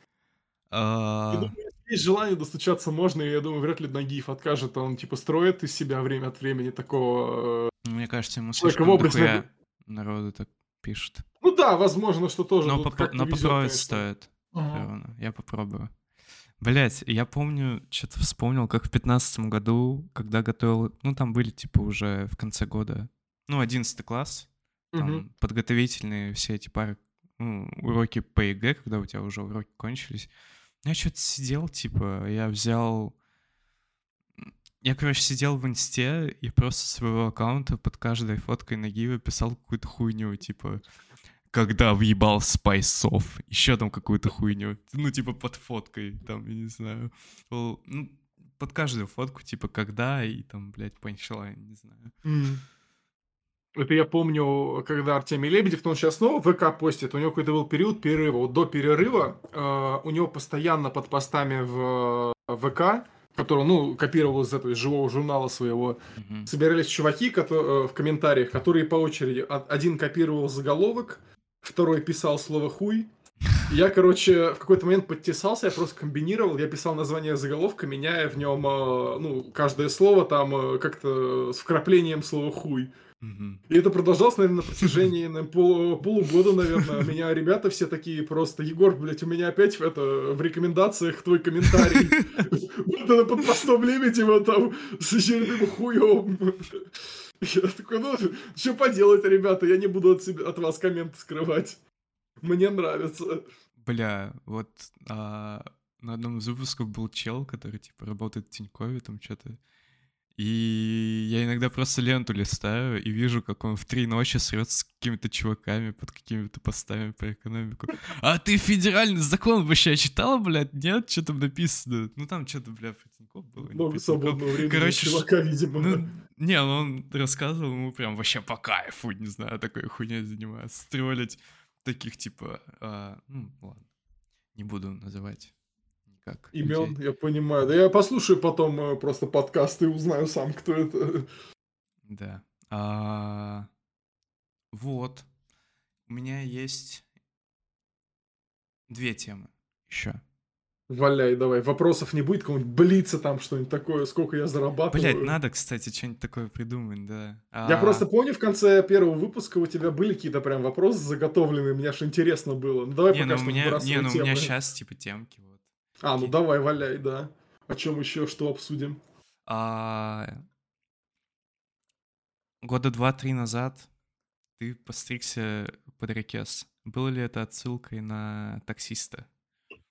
Я А, думаю, если есть желание достучаться можно, и я думаю, вряд ли Нагиев откажет, он, типа, строит из себя время от времени такого... э, Мне кажется, ему слишком наг- народу так пишет. Ну да, возможно, что тоже Но, как но попробовать конечно. стоит. Ага. Я попробую. Блять, я помню, что-то вспомнил, как в пятнадцатом году, когда готовил... Ну, там были, типа, уже в конце года... Ну, одиннадцатый класс. Там Мгм. подготовительные все эти пары... ну, уроки по ЕГЭ, когда у тебя уже уроки кончились. Я что-то сидел, типа, я взял... Я, короче, сидел в инсте и просто с своего аккаунта под каждой фоткой Нагиева писал какую-то хуйню, типа когда въебал спайсов, еще там какую-то хуйню, ну, типа под фоткой, там, я не знаю. Ну, под каждую фотку, типа, когда и там, блядь, панчлайн, не знаю. Это я помню, когда Артемий Лебедев, он сейчас снова ВК постит, у него какой-то был период перерыва. Вот до перерыва э, у него постоянно под постами в э, ВК, который, ну, копировал из этого из живого журнала своего, Мгм. собирались чуваки которые, в комментариях, которые по очереди, о- один копировал заголовок, второй писал слово «хуй». Я, короче, в какой-то момент подтесался, я просто комбинировал, я писал название заголовка, меняя в нем, э, ну, каждое слово там э, как-то с вкраплением слова «хуй». И это продолжалось, наверное, на протяжении наверное, полу- полугода, наверное. Меня ребята все такие просто, Егор, блядь, у меня опять это, в рекомендациях твой комментарий. Вот это под постом Лебедева там с очередным хуем. Я такой, ну, что поделать, ребята, я не буду от, себя, от вас комменты скрывать. Мне нравится. Бля, вот а, на одном из выпусков был чел, который, типа, работает в Тинькове, там что-то. И я иногда просто ленту листаю и вижу, как он в три ночи срет с какими-то чуваками под какими-то постами про экономику. А ты федеральный закон вообще читала, блядь? Нет? Что там написано? Ну там что-то, бля, про Тинькофф было. Много свободного времени Короче, чувака, видимо. Ну, не, ну он рассказывал, ему прям вообще по кайфу, не знаю, такой хуйней занимается. Стролить таких, типа, а, ну, ладно, не буду называть никак. Имен, людей. я понимаю. Да я послушаю потом э, просто подкаст и узнаю сам, кто это. Да. А, вот. У меня есть две темы еще. Валяй, давай. Вопросов не будет, кому-нибудь блица там что-нибудь такое, сколько я зарабатываю. Блять, надо, кстати, что-нибудь такое придумать, да. Я А, просто помню, в конце первого выпуска у тебя были какие-то прям вопросы заготовленные, мне аж интересно было. Ну давай Не, пока ну что меня, не, ну у меня темы. сейчас, типа, темки, вот. А, ну давай, валяй, да. О чем еще, что обсудим? А, года два-три назад ты постригся под рекес. Было ли это отсылкой на таксиста?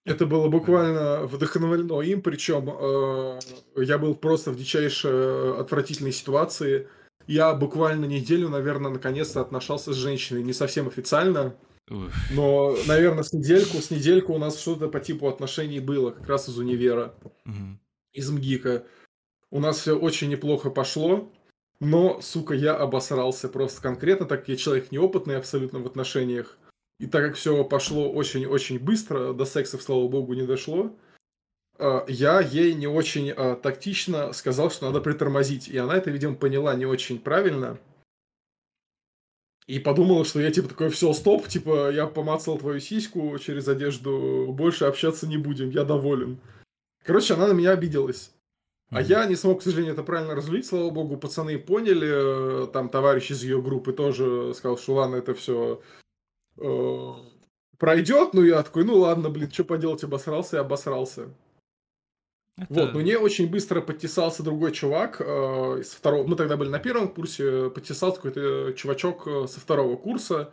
Это было буквально вдохновлено им, причем э, я был просто в дичайшей э, отвратительной ситуации. Я буквально неделю, наверное, наконец-то отношался с женщиной, не совсем официально. Но, наверное, с недельку, с недельку у нас что-то по типу отношений было, как раз из универа. Мгм. из МГИКа. У нас все очень неплохо пошло, но, сука, я обосрался просто конкретно, так как я человек неопытный абсолютно в отношениях. И так как все пошло очень-очень быстро, до секса, слава богу, не дошло, а, я ей не очень а, тактично сказал, что надо притормозить. И она это, видимо, поняла не очень правильно. И подумала, что я типа такой, все, стоп, типа, я помацал твою сиську через одежду, больше общаться не будем, я доволен. Короче, она на меня обиделась. А Мгм. я не смог, к сожалению, это правильно разрулить. Слава богу, пацаны поняли. э, Там товарищ из ее группы тоже сказал, что ладно, это все пройдет. Ну, я такой, ну ладно, блин, что поделать, обосрался и обосрался. Это- Вот, мне очень быстро подтесался другой чувак э, из второго. Мы тогда были на первом курсе, подтесался какой-то чувачок э, со второго курса.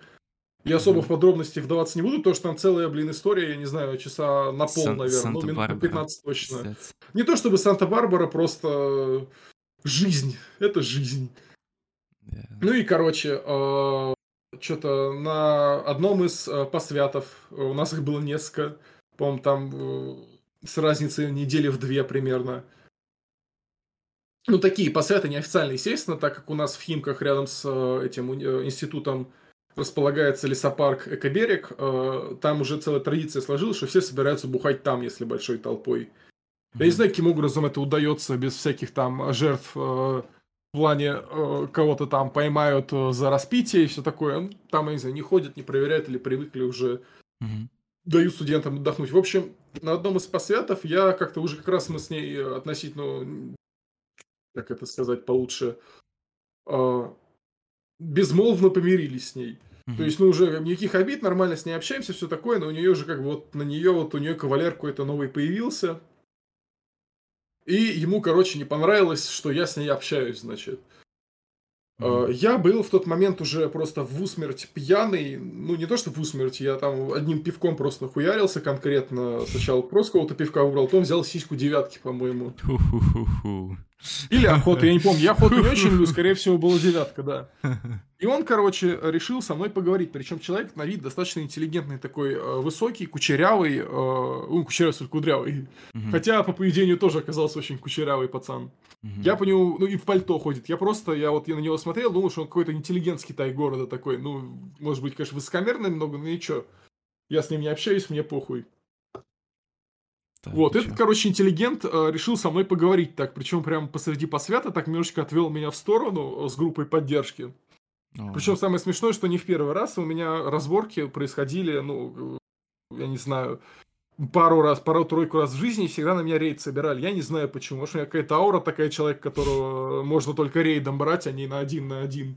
Я особо Мгм. в подробности вдаваться не буду, потому что там целая, блин, история, я не знаю, часа на пол, Сан- наверное, ну, минут на Санта-Барбара. 15 точно. Пиздец. Не то чтобы Санта-Барбара, просто жизнь. Это жизнь. Да. Ну и, короче, что-то на одном из э, посвятов, э, у нас их было несколько, по-моему, там э, с разницей недели в две примерно. Ну, такие посвяты неофициальные, естественно, так как у нас в Химках рядом с э, этим э, институтом располагается лесопарк Экоберег, э, там уже целая традиция сложилась, что все собираются бухать там, если большой толпой. Я не знаю, каким образом это удается без всяких там жертв в плане э, кого-то там поймают за распитие и все такое. Ну, Там, я не знаю, не ходят, не проверяют или привыкли уже, Мгм. дают студентам отдохнуть. В общем, на одном из посвятов я как-то уже как раз мы с ней э, относительно, м, как это сказать получше, э, безмолвно помирились с ней. Мгм. То есть, ну, уже никаких обид, нормально с ней общаемся, все такое, но у нее уже как бы вот на нее, вот у нее кавалер какой-то новый появился. И ему, короче, не понравилось, что я с ней общаюсь, значит. Мгм. Я был в тот момент уже просто в усмерть пьяный. Ну, не то, что в усмерть, я там одним пивком просто нахуярился конкретно. Сначала просто какого-то пивка выбрал, потом взял сиську девятки, по-моему. Или охота, я не помню. Я охоту не очень люблю, скорее всего, была девятка, да. И он, короче, решил со мной поговорить. Причем человек на вид достаточно интеллигентный, такой э, высокий, кучерявый, э, ну, кучерявый, кудрявый. Хотя по поведению тоже оказался очень кучерявый пацан. Я по нему, ну и в пальто ходит. Я просто, я вот я на него смотрел, думал, что он какой-то интеллигент с Китай города такой. Ну, может быть, конечно, высокомерный немного, но ничего. Я с ним не общаюсь, мне похуй. Так, вот, этот, короче, интеллигент э, решил со мной поговорить так, причем прямо посреди посвята так немножечко отвел меня в сторону э, с группой поддержки. Причем самое смешное, что не в первый раз у меня разборки происходили, ну, э, я не знаю, пару раз, пару-тройку раз в жизни, всегда на меня рейд собирали. Я не знаю почему. Может, у меня какая-то аура такая, человек, которого можно только рейдом брать, а не на один на один.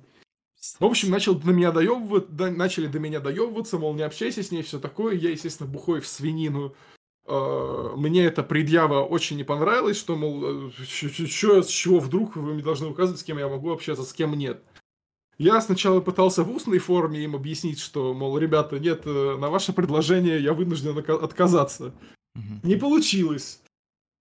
В общем, начал на меня доебывать, начали до меня доебываться, мол, не общайся с ней, все такое. Я, естественно, бухой в свинину мне эта предъява очень не понравилась, что, мол, что, с чего вдруг вы мне должны указывать, с кем я могу общаться, с кем нет. Я сначала пытался в устной форме им объяснить, что, мол, ребята, нет, э, на ваше предложение я вынужден отказаться. Не получилось.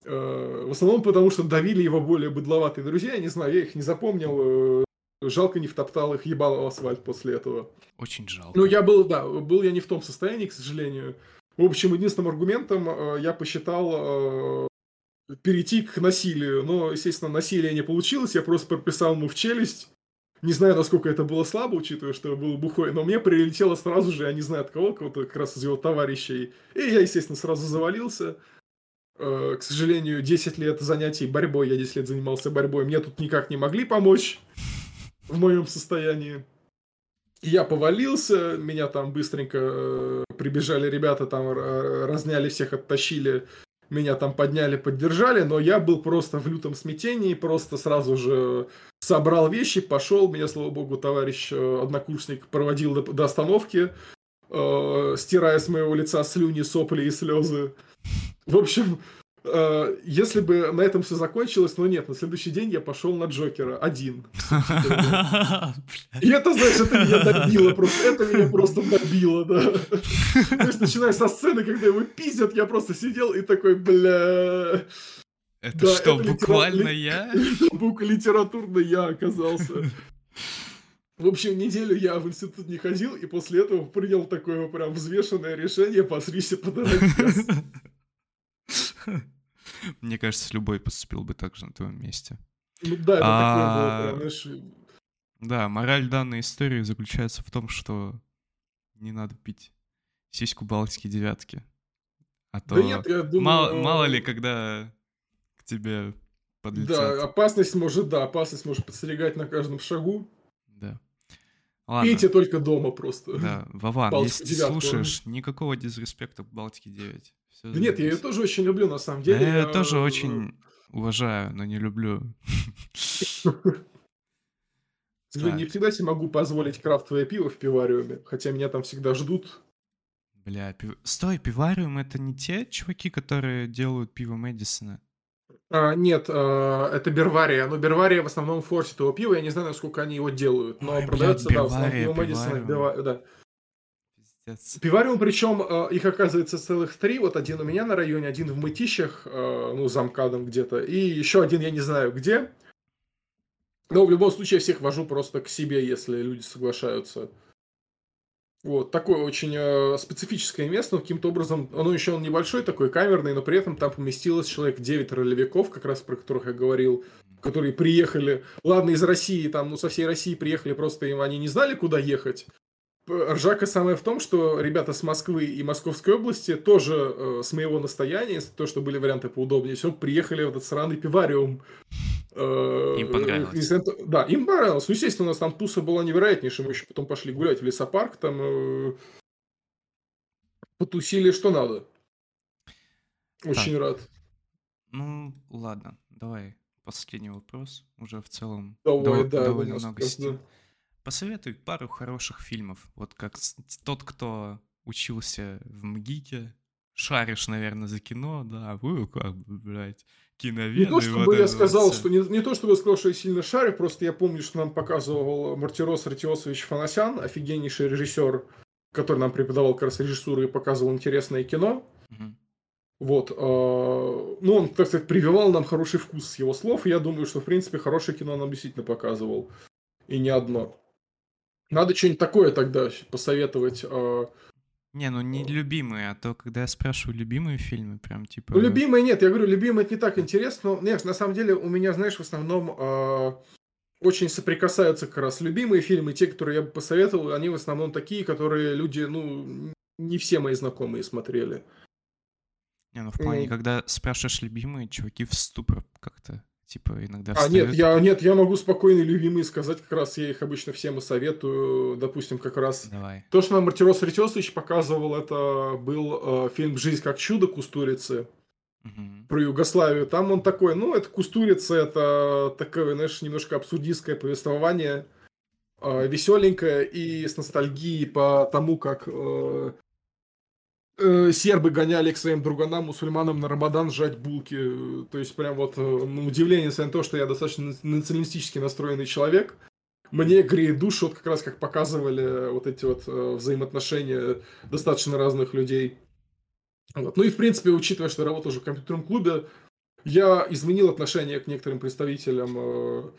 Э, в основном потому, что давили его более быдловатые друзья, я не знаю, я их не запомнил, э, жалко не втоптал их ебал в асфальт после этого. Очень жалко. Ну, я был, да, был я не в том состоянии, к сожалению. В общем, единственным аргументом э, я посчитал э, перейти к насилию. Но, естественно, насилие не получилось. Я просто прописал ему в челюсть. Не знаю, насколько это было слабо, учитывая, что я был бухой, но мне прилетело сразу же, я не знаю от кого, кого-то как раз из его товарищей. И я, естественно, сразу завалился. Э, к сожалению, 10 лет занятий борьбой, я 10 лет занимался борьбой, мне тут никак не могли помочь в моем состоянии. Я повалился, меня там быстренько э, прибежали ребята, там разняли всех, оттащили, меня там подняли, поддержали, но я был просто в лютом смятении, просто сразу же собрал вещи, пошел, меня, слава богу, товарищ э, однокурсник проводил до, до остановки, э, стирая с моего лица слюни, сопли и слезы. В общем, если бы на этом все закончилось, но нет, на следующий день я пошел на Джокера один. И это, знаешь, это меня добило просто, это меня просто добило, да. То есть, начиная со сцены, когда его пиздят, я просто сидел и такой, бля... Это да, что, это буквально литера... я? Бук литературно я оказался. В общем, неделю я в институт не ходил, и после этого принял такое прям взвешенное решение посрись и подорожать. Мне кажется, любой поступил бы так же на твоем месте. Ну да, это а... такое было, знаешь... Да, мораль данной истории заключается в том, что не надо пить сиську Балтики девятки. А то да нет, я думаю, мало, э... мало ли, когда к тебе подлетят. Да, опасность может, да, опасность может подстерегать на каждом шагу. Да. Ладно. Пейте только дома просто. Да, Вован, Балтику если ты слушаешь, никакого дизреспекта к Балтике 9. Все да нет, я ее тоже очень люблю, на самом деле. Я, я тоже очень уважаю, но не люблю. Не всегда себе могу позволить крафтовое пиво в пивариуме, хотя меня там всегда ждут. Бля, пив... стой, пивариум это не те чуваки, которые делают пиво Мэдисона? А, нет, а, это Бервария. Но Бервария в основном форсит его пиво. Я не знаю, насколько они его делают. Но Ой, продается, блядь, да, в основном пиво Мэдисона. Да. Пиздец. Пивариум, причем э, их оказывается целых три. Вот один у меня на районе, один в Мытищах, э, ну, замкадом где-то, и еще один я не знаю где. Но в любом случае я всех вожу просто к себе, если люди соглашаются. Вот, такое очень э, специфическое место, но каким-то образом, оно еще он небольшой такой, камерный, но при этом там поместилось человек 9 ролевиков, как раз про которых я говорил, которые приехали, ладно, из России, там, ну, со всей России приехали, просто им они не знали, куда ехать, Ржака самое в том, что ребята с Москвы и Московской области тоже э, с моего настояния, то, что были варианты поудобнее, все, приехали в этот сраный пивариум. Э, им понравилось. Э, да, им понравилось. Ну, естественно, у нас там туса была невероятнейшая. Мы еще потом пошли гулять в лесопарк, там э, потусили что надо. Очень так. рад. Ну, ладно, давай последний вопрос. Уже в целом давай, дов- да, довольно много да. Посоветуй пару хороших фильмов. Вот как тот, кто учился в МГИКе, шаришь, наверное, за кино, да, вы как бы, блядь, киноведы. Не то, чтобы я сказал, что не, не то, чтобы я сказал, что я сильно шарю, просто я помню, что нам показывал Мартирос Ратиосович Фанасян, офигеннейший режиссер, который нам преподавал как раз режиссуру и показывал интересное кино. Угу. Вот, а, ну, он, так сказать, прививал нам хороший вкус с его слов, и я думаю, что, в принципе, хорошее кино нам действительно показывал, и не одно. Надо что-нибудь такое тогда посоветовать. А, не, ну не любимые, а то, когда я спрашиваю любимые фильмы, прям типа... Ну, любимые нет, я говорю, любимые это не так интересно, но, нет, на самом деле у меня, знаешь, в основном э, очень соприкасаются как раз любимые фильмы, те, которые я бы посоветовал, они в основном такие, которые люди, ну, не все мои знакомые смотрели. Не, ну в плане, mm. когда спрашиваешь любимые, чуваки в ступор как-то типа иногда А, нет, я, нет, я могу спокойно любимые сказать, как раз я их обычно всем и советую, допустим, как раз... Давай. То, что нам Мартирос Ретесович показывал, это был э, фильм «Жизнь как чудо» Кустурицы угу. про Югославию. Там он такой, ну, это Кустурица, это такое, знаешь, немножко абсурдистское повествование, э, веселенькое и с ностальгией по тому, как э, э, сербы гоняли к своим друганам, мусульманам на Рамадан сжать булки. То есть, прям вот, э, удивление, несмотря на то, что я достаточно националистически настроенный человек, мне греет душу, вот как раз как показывали вот эти вот э, взаимоотношения достаточно разных людей. Вот. Ну и, в принципе, учитывая, что я работаю уже в компьютерном клубе, я изменил отношение к некоторым представителям э,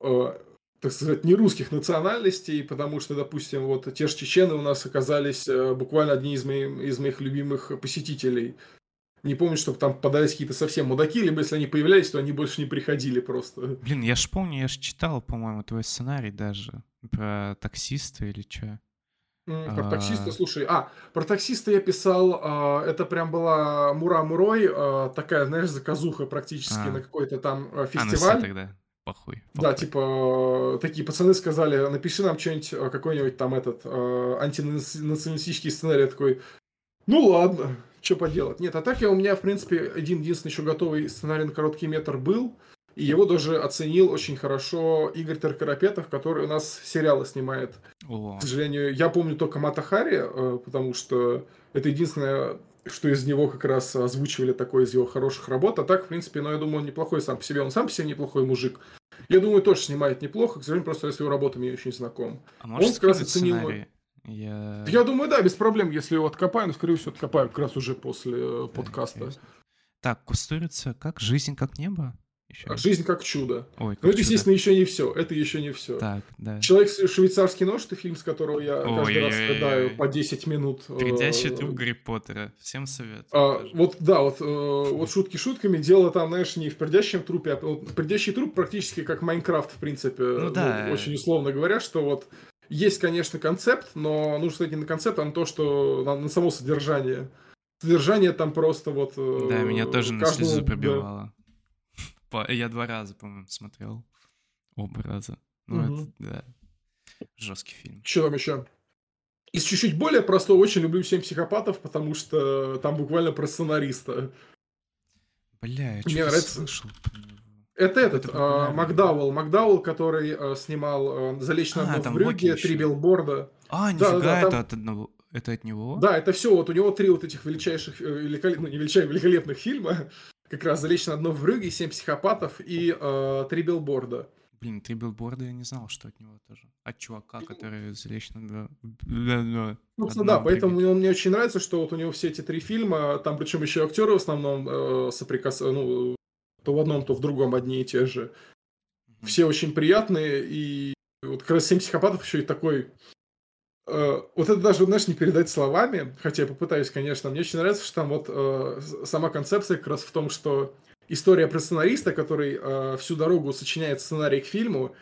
э, так сказать, не русских национальностей, потому что, допустим, вот те же чечены у нас оказались э, буквально одни из, моих, из моих любимых посетителей. Не помню, чтобы там попадались какие-то совсем мудаки, либо если они появлялись, то они больше не приходили просто. Блин, я ж помню, я ж читал, по-моему, твой сценарий даже про таксиста или что. Про а... таксиста, слушай, а, про таксиста я писал, а, это прям была Мура Мурой, а, такая, знаешь, заказуха практически а. на какой-то там фестиваль. А, ну тогда похуй. Да, типа, такие пацаны сказали, напиши нам что-нибудь, э, какой-нибудь там этот э, антинационалистический сценарий. Я такой, ну ладно, что поделать. Нет, а так я у меня, в принципе, один единственный еще готовый сценарий на короткий метр был. И его даже оценил очень хорошо Игорь Таркарапетов, который у нас сериалы снимает. О. К сожалению, я помню только Матахари, э, потому что это единственное, что из него как раз озвучивали такое из его хороших работ. А так, в принципе, ну, я думаю, он неплохой сам по себе. Он сам по себе неплохой мужик. Я думаю, тоже снимает неплохо, к сожалению, просто с его работами я очень знаком. А он как раз оценил... Я... я думаю, да, без проблем, если его откопаю, но, скорее всего, откопаю как раз уже после э, подкаста. Так, Кустурица, как жизнь, как небо? Еще а жизнь как чудо. Ой, как Но это, чудо. естественно, еще не все. Это еще не все. Так, да. Человек швейцарский нож, это фильм, с которого я Ой, каждый раз страдаю по 10 минут. Пердящий труп Гарри Поттера. Всем совет. А, вот, да, вот, э, вот шутки шутками. Дело там, знаешь, не в пердящем трупе, а вот, пердящий труп практически как Майнкрафт, в принципе. Ну да. Ну, очень условно говоря, что вот есть, конечно, концепт, но нужно смотреть не на концепт, а на то, что на, на само содержание. Содержание там просто вот... Э, да, меня тоже на слезу пробивало. Я два раза, по-моему, смотрел. Оба раза. Ну, угу. это, да. Жесткий фильм. Что там еще? Из чуть-чуть более простого очень люблю «Семь психопатов», потому что там буквально про сценариста. Бля, я Мне нравится... слышал. Это этот, а, Макдауэлл. Макдауэлл, который а, снимал а, «Залечь на а, дно в брюге», «Три билборда». А, нифига, да, да, это там... от одного... Это от него? Да, это все. Вот у него три вот этих величайших, э, великолеп... ну не величайших, великолепных фильма как раз залечь на дно в брюге, семь психопатов и э, три билборда. Блин, три билборда я не знал, что от него тоже. От чувака, который залечь на дно. Собственно, да, поэтому он мне очень нравится, что вот у него все эти три фильма, там причем еще актеры в основном э, соприкасаются, ну, то в одном, то в другом одни и те же. Все очень приятные, и вот как раз «Семь психопатов» еще и такой Э, вот это даже, знаешь, не передать словами, хотя я попытаюсь, конечно. Мне очень нравится, что там вот э, сама концепция как раз в том, что история про сценариста, который э, всю дорогу сочиняет сценарий к фильму,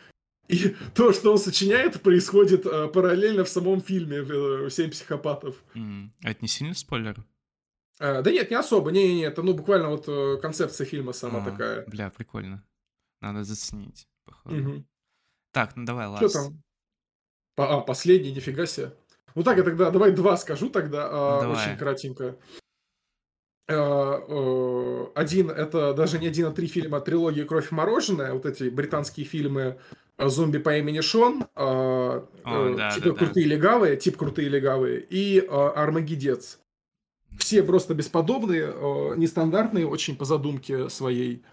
и то, что он сочиняет, происходит э, параллельно в самом фильме э, «Семь психопатов». Mm. А это не сильный спойлер? Э, да нет, не особо. Не-не-не, это ну буквально вот э, концепция фильма сама а, такая. Бля, прикольно. Надо заценить, походу. Угу. Так, ну давай, ладно. Что там? А, последний, нифига себе. Ну так, я тогда давай два скажу тогда, а, давай. очень кратенько. А, э, один, это даже не один, а три фильма трилогии «Кровь и мороженое», вот эти британские фильмы «Зомби по имени Шон», О, э, да, типа да, «Крутые да. легавые», тип «Крутые легавые» и «Армагедец». Все просто бесподобные, нестандартные, очень по задумке своей.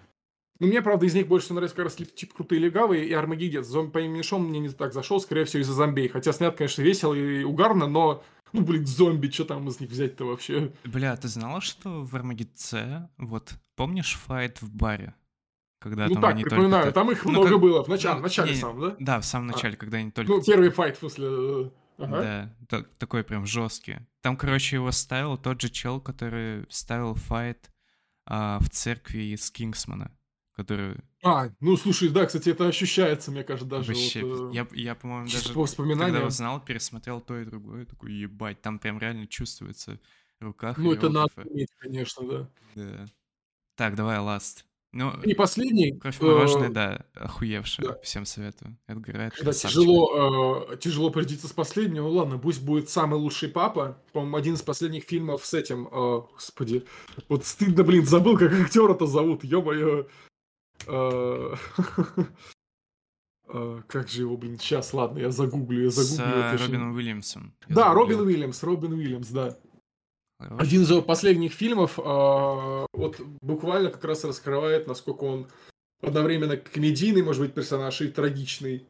Ну, мне, правда, из них больше нравится как раз типа крутые легавые и Армагеддец. Зомби по имени Шон мне не так зашел, скорее всего, из-за зомбей. Хотя снят, конечно, весело и угарно, но Ну, блин, зомби, что там из них взять-то вообще? Бля, ты знала, что в Армагедце, вот, помнишь файт в баре? Когда Ну там так, они только... припоминаю, та- там их Ну, много как- было, в начале, ну, в начале не, сам, да? Да, в самом А. начале, когда они только... Ну, первый файт, в смысле... э, ага. Да, та- такой прям жесткий. Там, короче, его ставил тот же чел, который ставил файт а, в церкви из Кингсмана, который А, ну, слушай, да, кстати, это ощущается, мне кажется, даже вообще... вот, э, Я, я, по-моему, даже по когда узнал, пересмотрел то и другое, такой, ебать, там прям реально чувствуется рука Ну, это надо иметь, конечно, да. Да. Так, давай, ласт. Ну, И последний, Кровь э, мороженое, да, охуевшая. да. Всем советую. Эдгар Райт тяжело, э, тяжело придется с последним, ну ладно, пусть будет «Самый лучший папа», по-моему, один из последних фильмов с этим, э, господи, вот стыдно, блин, забыл, как актера-то зовут, ё-моё. Э, э, Как же его, блин, сейчас, ладно, я загуглю, я С загуглю. же- Робином Уильямсом. Да. Робин Уильямс, Робин Уильямс, да. Один из его последних фильмов а, вот буквально как раз раскрывает, насколько он одновременно комедийный, может быть, персонаж и трагичный.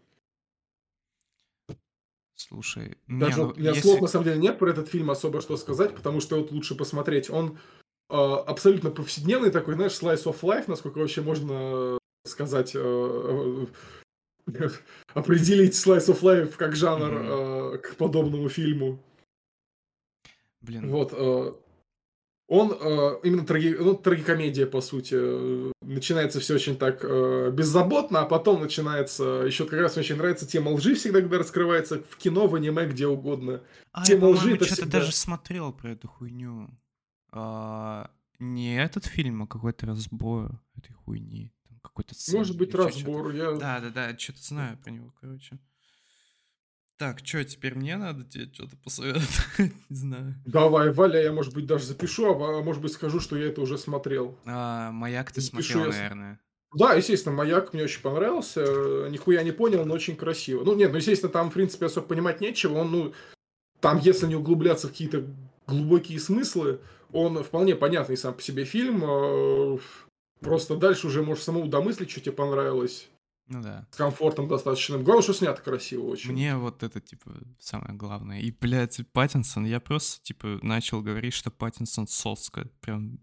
Слушай, не, Даже ну, вот у меня если- слов на самом деле нет про этот фильм особо что сказать, потому что вот лучше посмотреть. Он абсолютно повседневный такой, знаешь, slice of life, насколько вообще можно сказать, э, э, определить slice of life как жанр э, к подобному фильму. Блин, Вот. э, Он э, именно траги- ну, трагикомедия, по сути. Э, Начинается все очень так э, беззаботно, а потом начинается... Еще как раз мне очень нравится тема лжи всегда, когда раскрывается в кино, в аниме, где угодно. а, я, тема лжи по-моему, это что-то всегда- даже смотрел про эту хуйню. А, не этот фильм, а какой-то разбор этой хуйни. Там какой-то Может сцены быть, разбор. Я... Да, да, да, что-то знаю про него, короче. Так, что, теперь мне надо тебе что-то посоветовать? Не знаю. Давай, Валя, я, может быть, даже запишу, а может быть, скажу, что я это уже смотрел. А, Маяк ты Запишу смотрел, я наверное. Да, естественно, «Маяк» мне очень понравился. э, Нихуя не понял, но очень красиво. Ну, нет, ну, естественно, там, в принципе, особо понимать нечего. Он, ну, там, если не углубляться в какие-то глубокие смыслы, он вполне понятный сам по себе фильм. э, Просто дальше уже можешь самому домыслить, что тебе понравилось. Ну да. С комфортом достаточным. Главное, что снято красиво очень. Мне вот это, типа, самое главное. И, блядь, Паттинсон, я просто, типа, начал говорить, что Паттинсон соска. Прям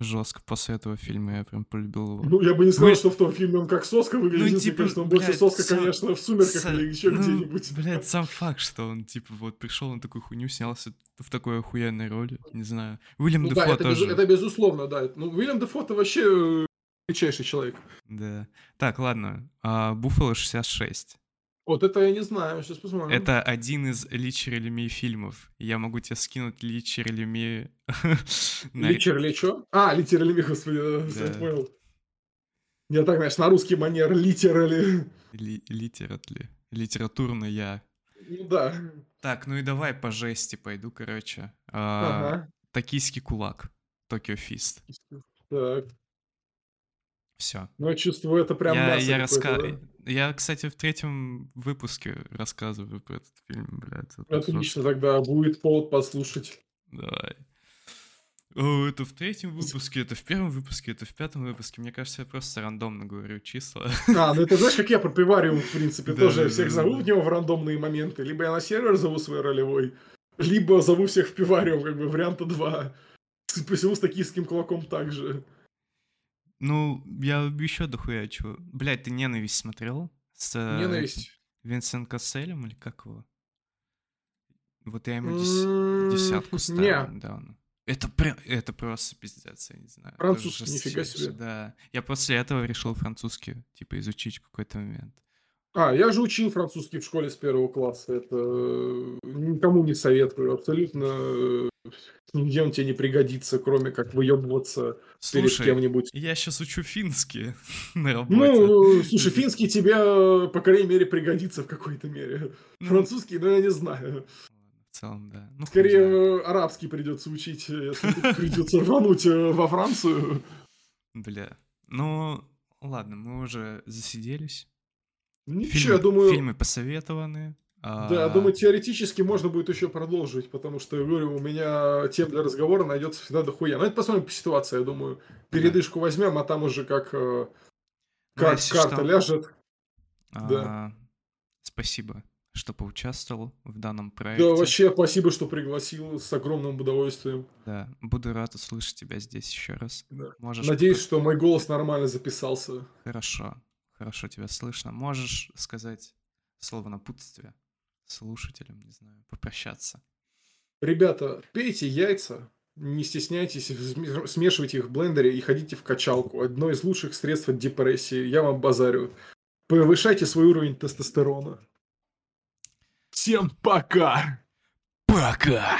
жестко после этого фильма я прям полюбил его. Ну, я бы не сказал, Вы- что в том фильме он как соска выглядит. Ну, типа, кажется, он больше блядь, соска, сам- конечно, в «Сумерках» Са- или еще ну, где-нибудь. Блядь, сам факт, что он, типа, вот пришел на такую хуйню, снялся в такой охуенной роли, не знаю. Уильям Ну, да, Дефо это, без- тоже. это безусловно, да. Ну, Уильям Дефо это вообще э, величайший человек. Да. Так, ладно. А, Буффало 66. Вот это я не знаю, сейчас посмотрим. Это один из Личерелеми фильмов. Я могу тебе скинуть Личерелеми... на- Литерали что? А, литерали, господи, да, всё, Да. понял. Я так, знаешь, на русский манер литерали. Ли- Литератли. Литературно я. Ну да. Так, ну и давай по жести пойду, короче. А, Ага. Токийский кулак. Токио Фист. Так. Все. Ну, я чувствую, это прям я, мясо я, раска... я, кстати, в третьем выпуске рассказываю про этот фильм, блядь. это жестко. Отлично, тогда будет повод послушать. Давай. О, это в третьем выпуске, это в первом выпуске, это в пятом выпуске. Мне кажется, я просто рандомно говорю числа. А, ну это знаешь, как я про пивариум, в принципе, Да, тоже да, всех да, зову да. в него в рандомные моменты. Либо я на сервер зову свой ролевой, либо зову всех в пивариум, как бы варианта два. Посему с токийским кулаком также. Ну, я еще дохуя чего. Блядь, ты «Ненависть» смотрел? С Ненависть. Винсент Касселем или как его? Вот я ему дес- десятку Не, ставил недавно. Это прям, это просто пиздец, я не знаю. это Французский, нифига жестчайше, себе. Да. Я после этого решил французский, типа, изучить в какой-то момент. А, я же учил французский в школе с первого класса. Это никому не советую. Абсолютно нигде он тебе не пригодится, кроме как выебываться перед кем-нибудь. я сейчас учу финский на работе. Ну, слушай, финский тебе, по крайней мере, пригодится в какой-то мере. Ну, Французский, ну, я не знаю. В целом, да. Ну, Скорее, арабский придется учить, если придется рвануть э, во Францию. Бля. Ну, ладно, мы уже засиделись. Ничего, Фильмы, я думаю... фильмы посоветованы. Да, А, думаю, теоретически можно будет еще продолжить, потому что, говорю, у меня тем для разговора найдется всегда дохуя. Но это посмотрим по ситуации, я думаю. Передышку возьмем, а там уже как, э, Ну, как если карта что, ляжет. а, Спасибо, что поучаствовал в данном проекте. Да, вообще спасибо, что пригласил с огромным удовольствием. Да, буду рад услышать тебя здесь еще раз. Да. Можешь Надеюсь, что мой голос нормально записался. Хорошо, хорошо тебя слышно. Можешь сказать слово напутствия слушателям, не знаю, попрощаться. Ребята, пейте яйца, не стесняйтесь, смешивайте их в блендере и ходите в качалку. Одно из лучших средств от депрессии, я вам базарю. Повышайте свой уровень тестостерона. Всем пока! Пока!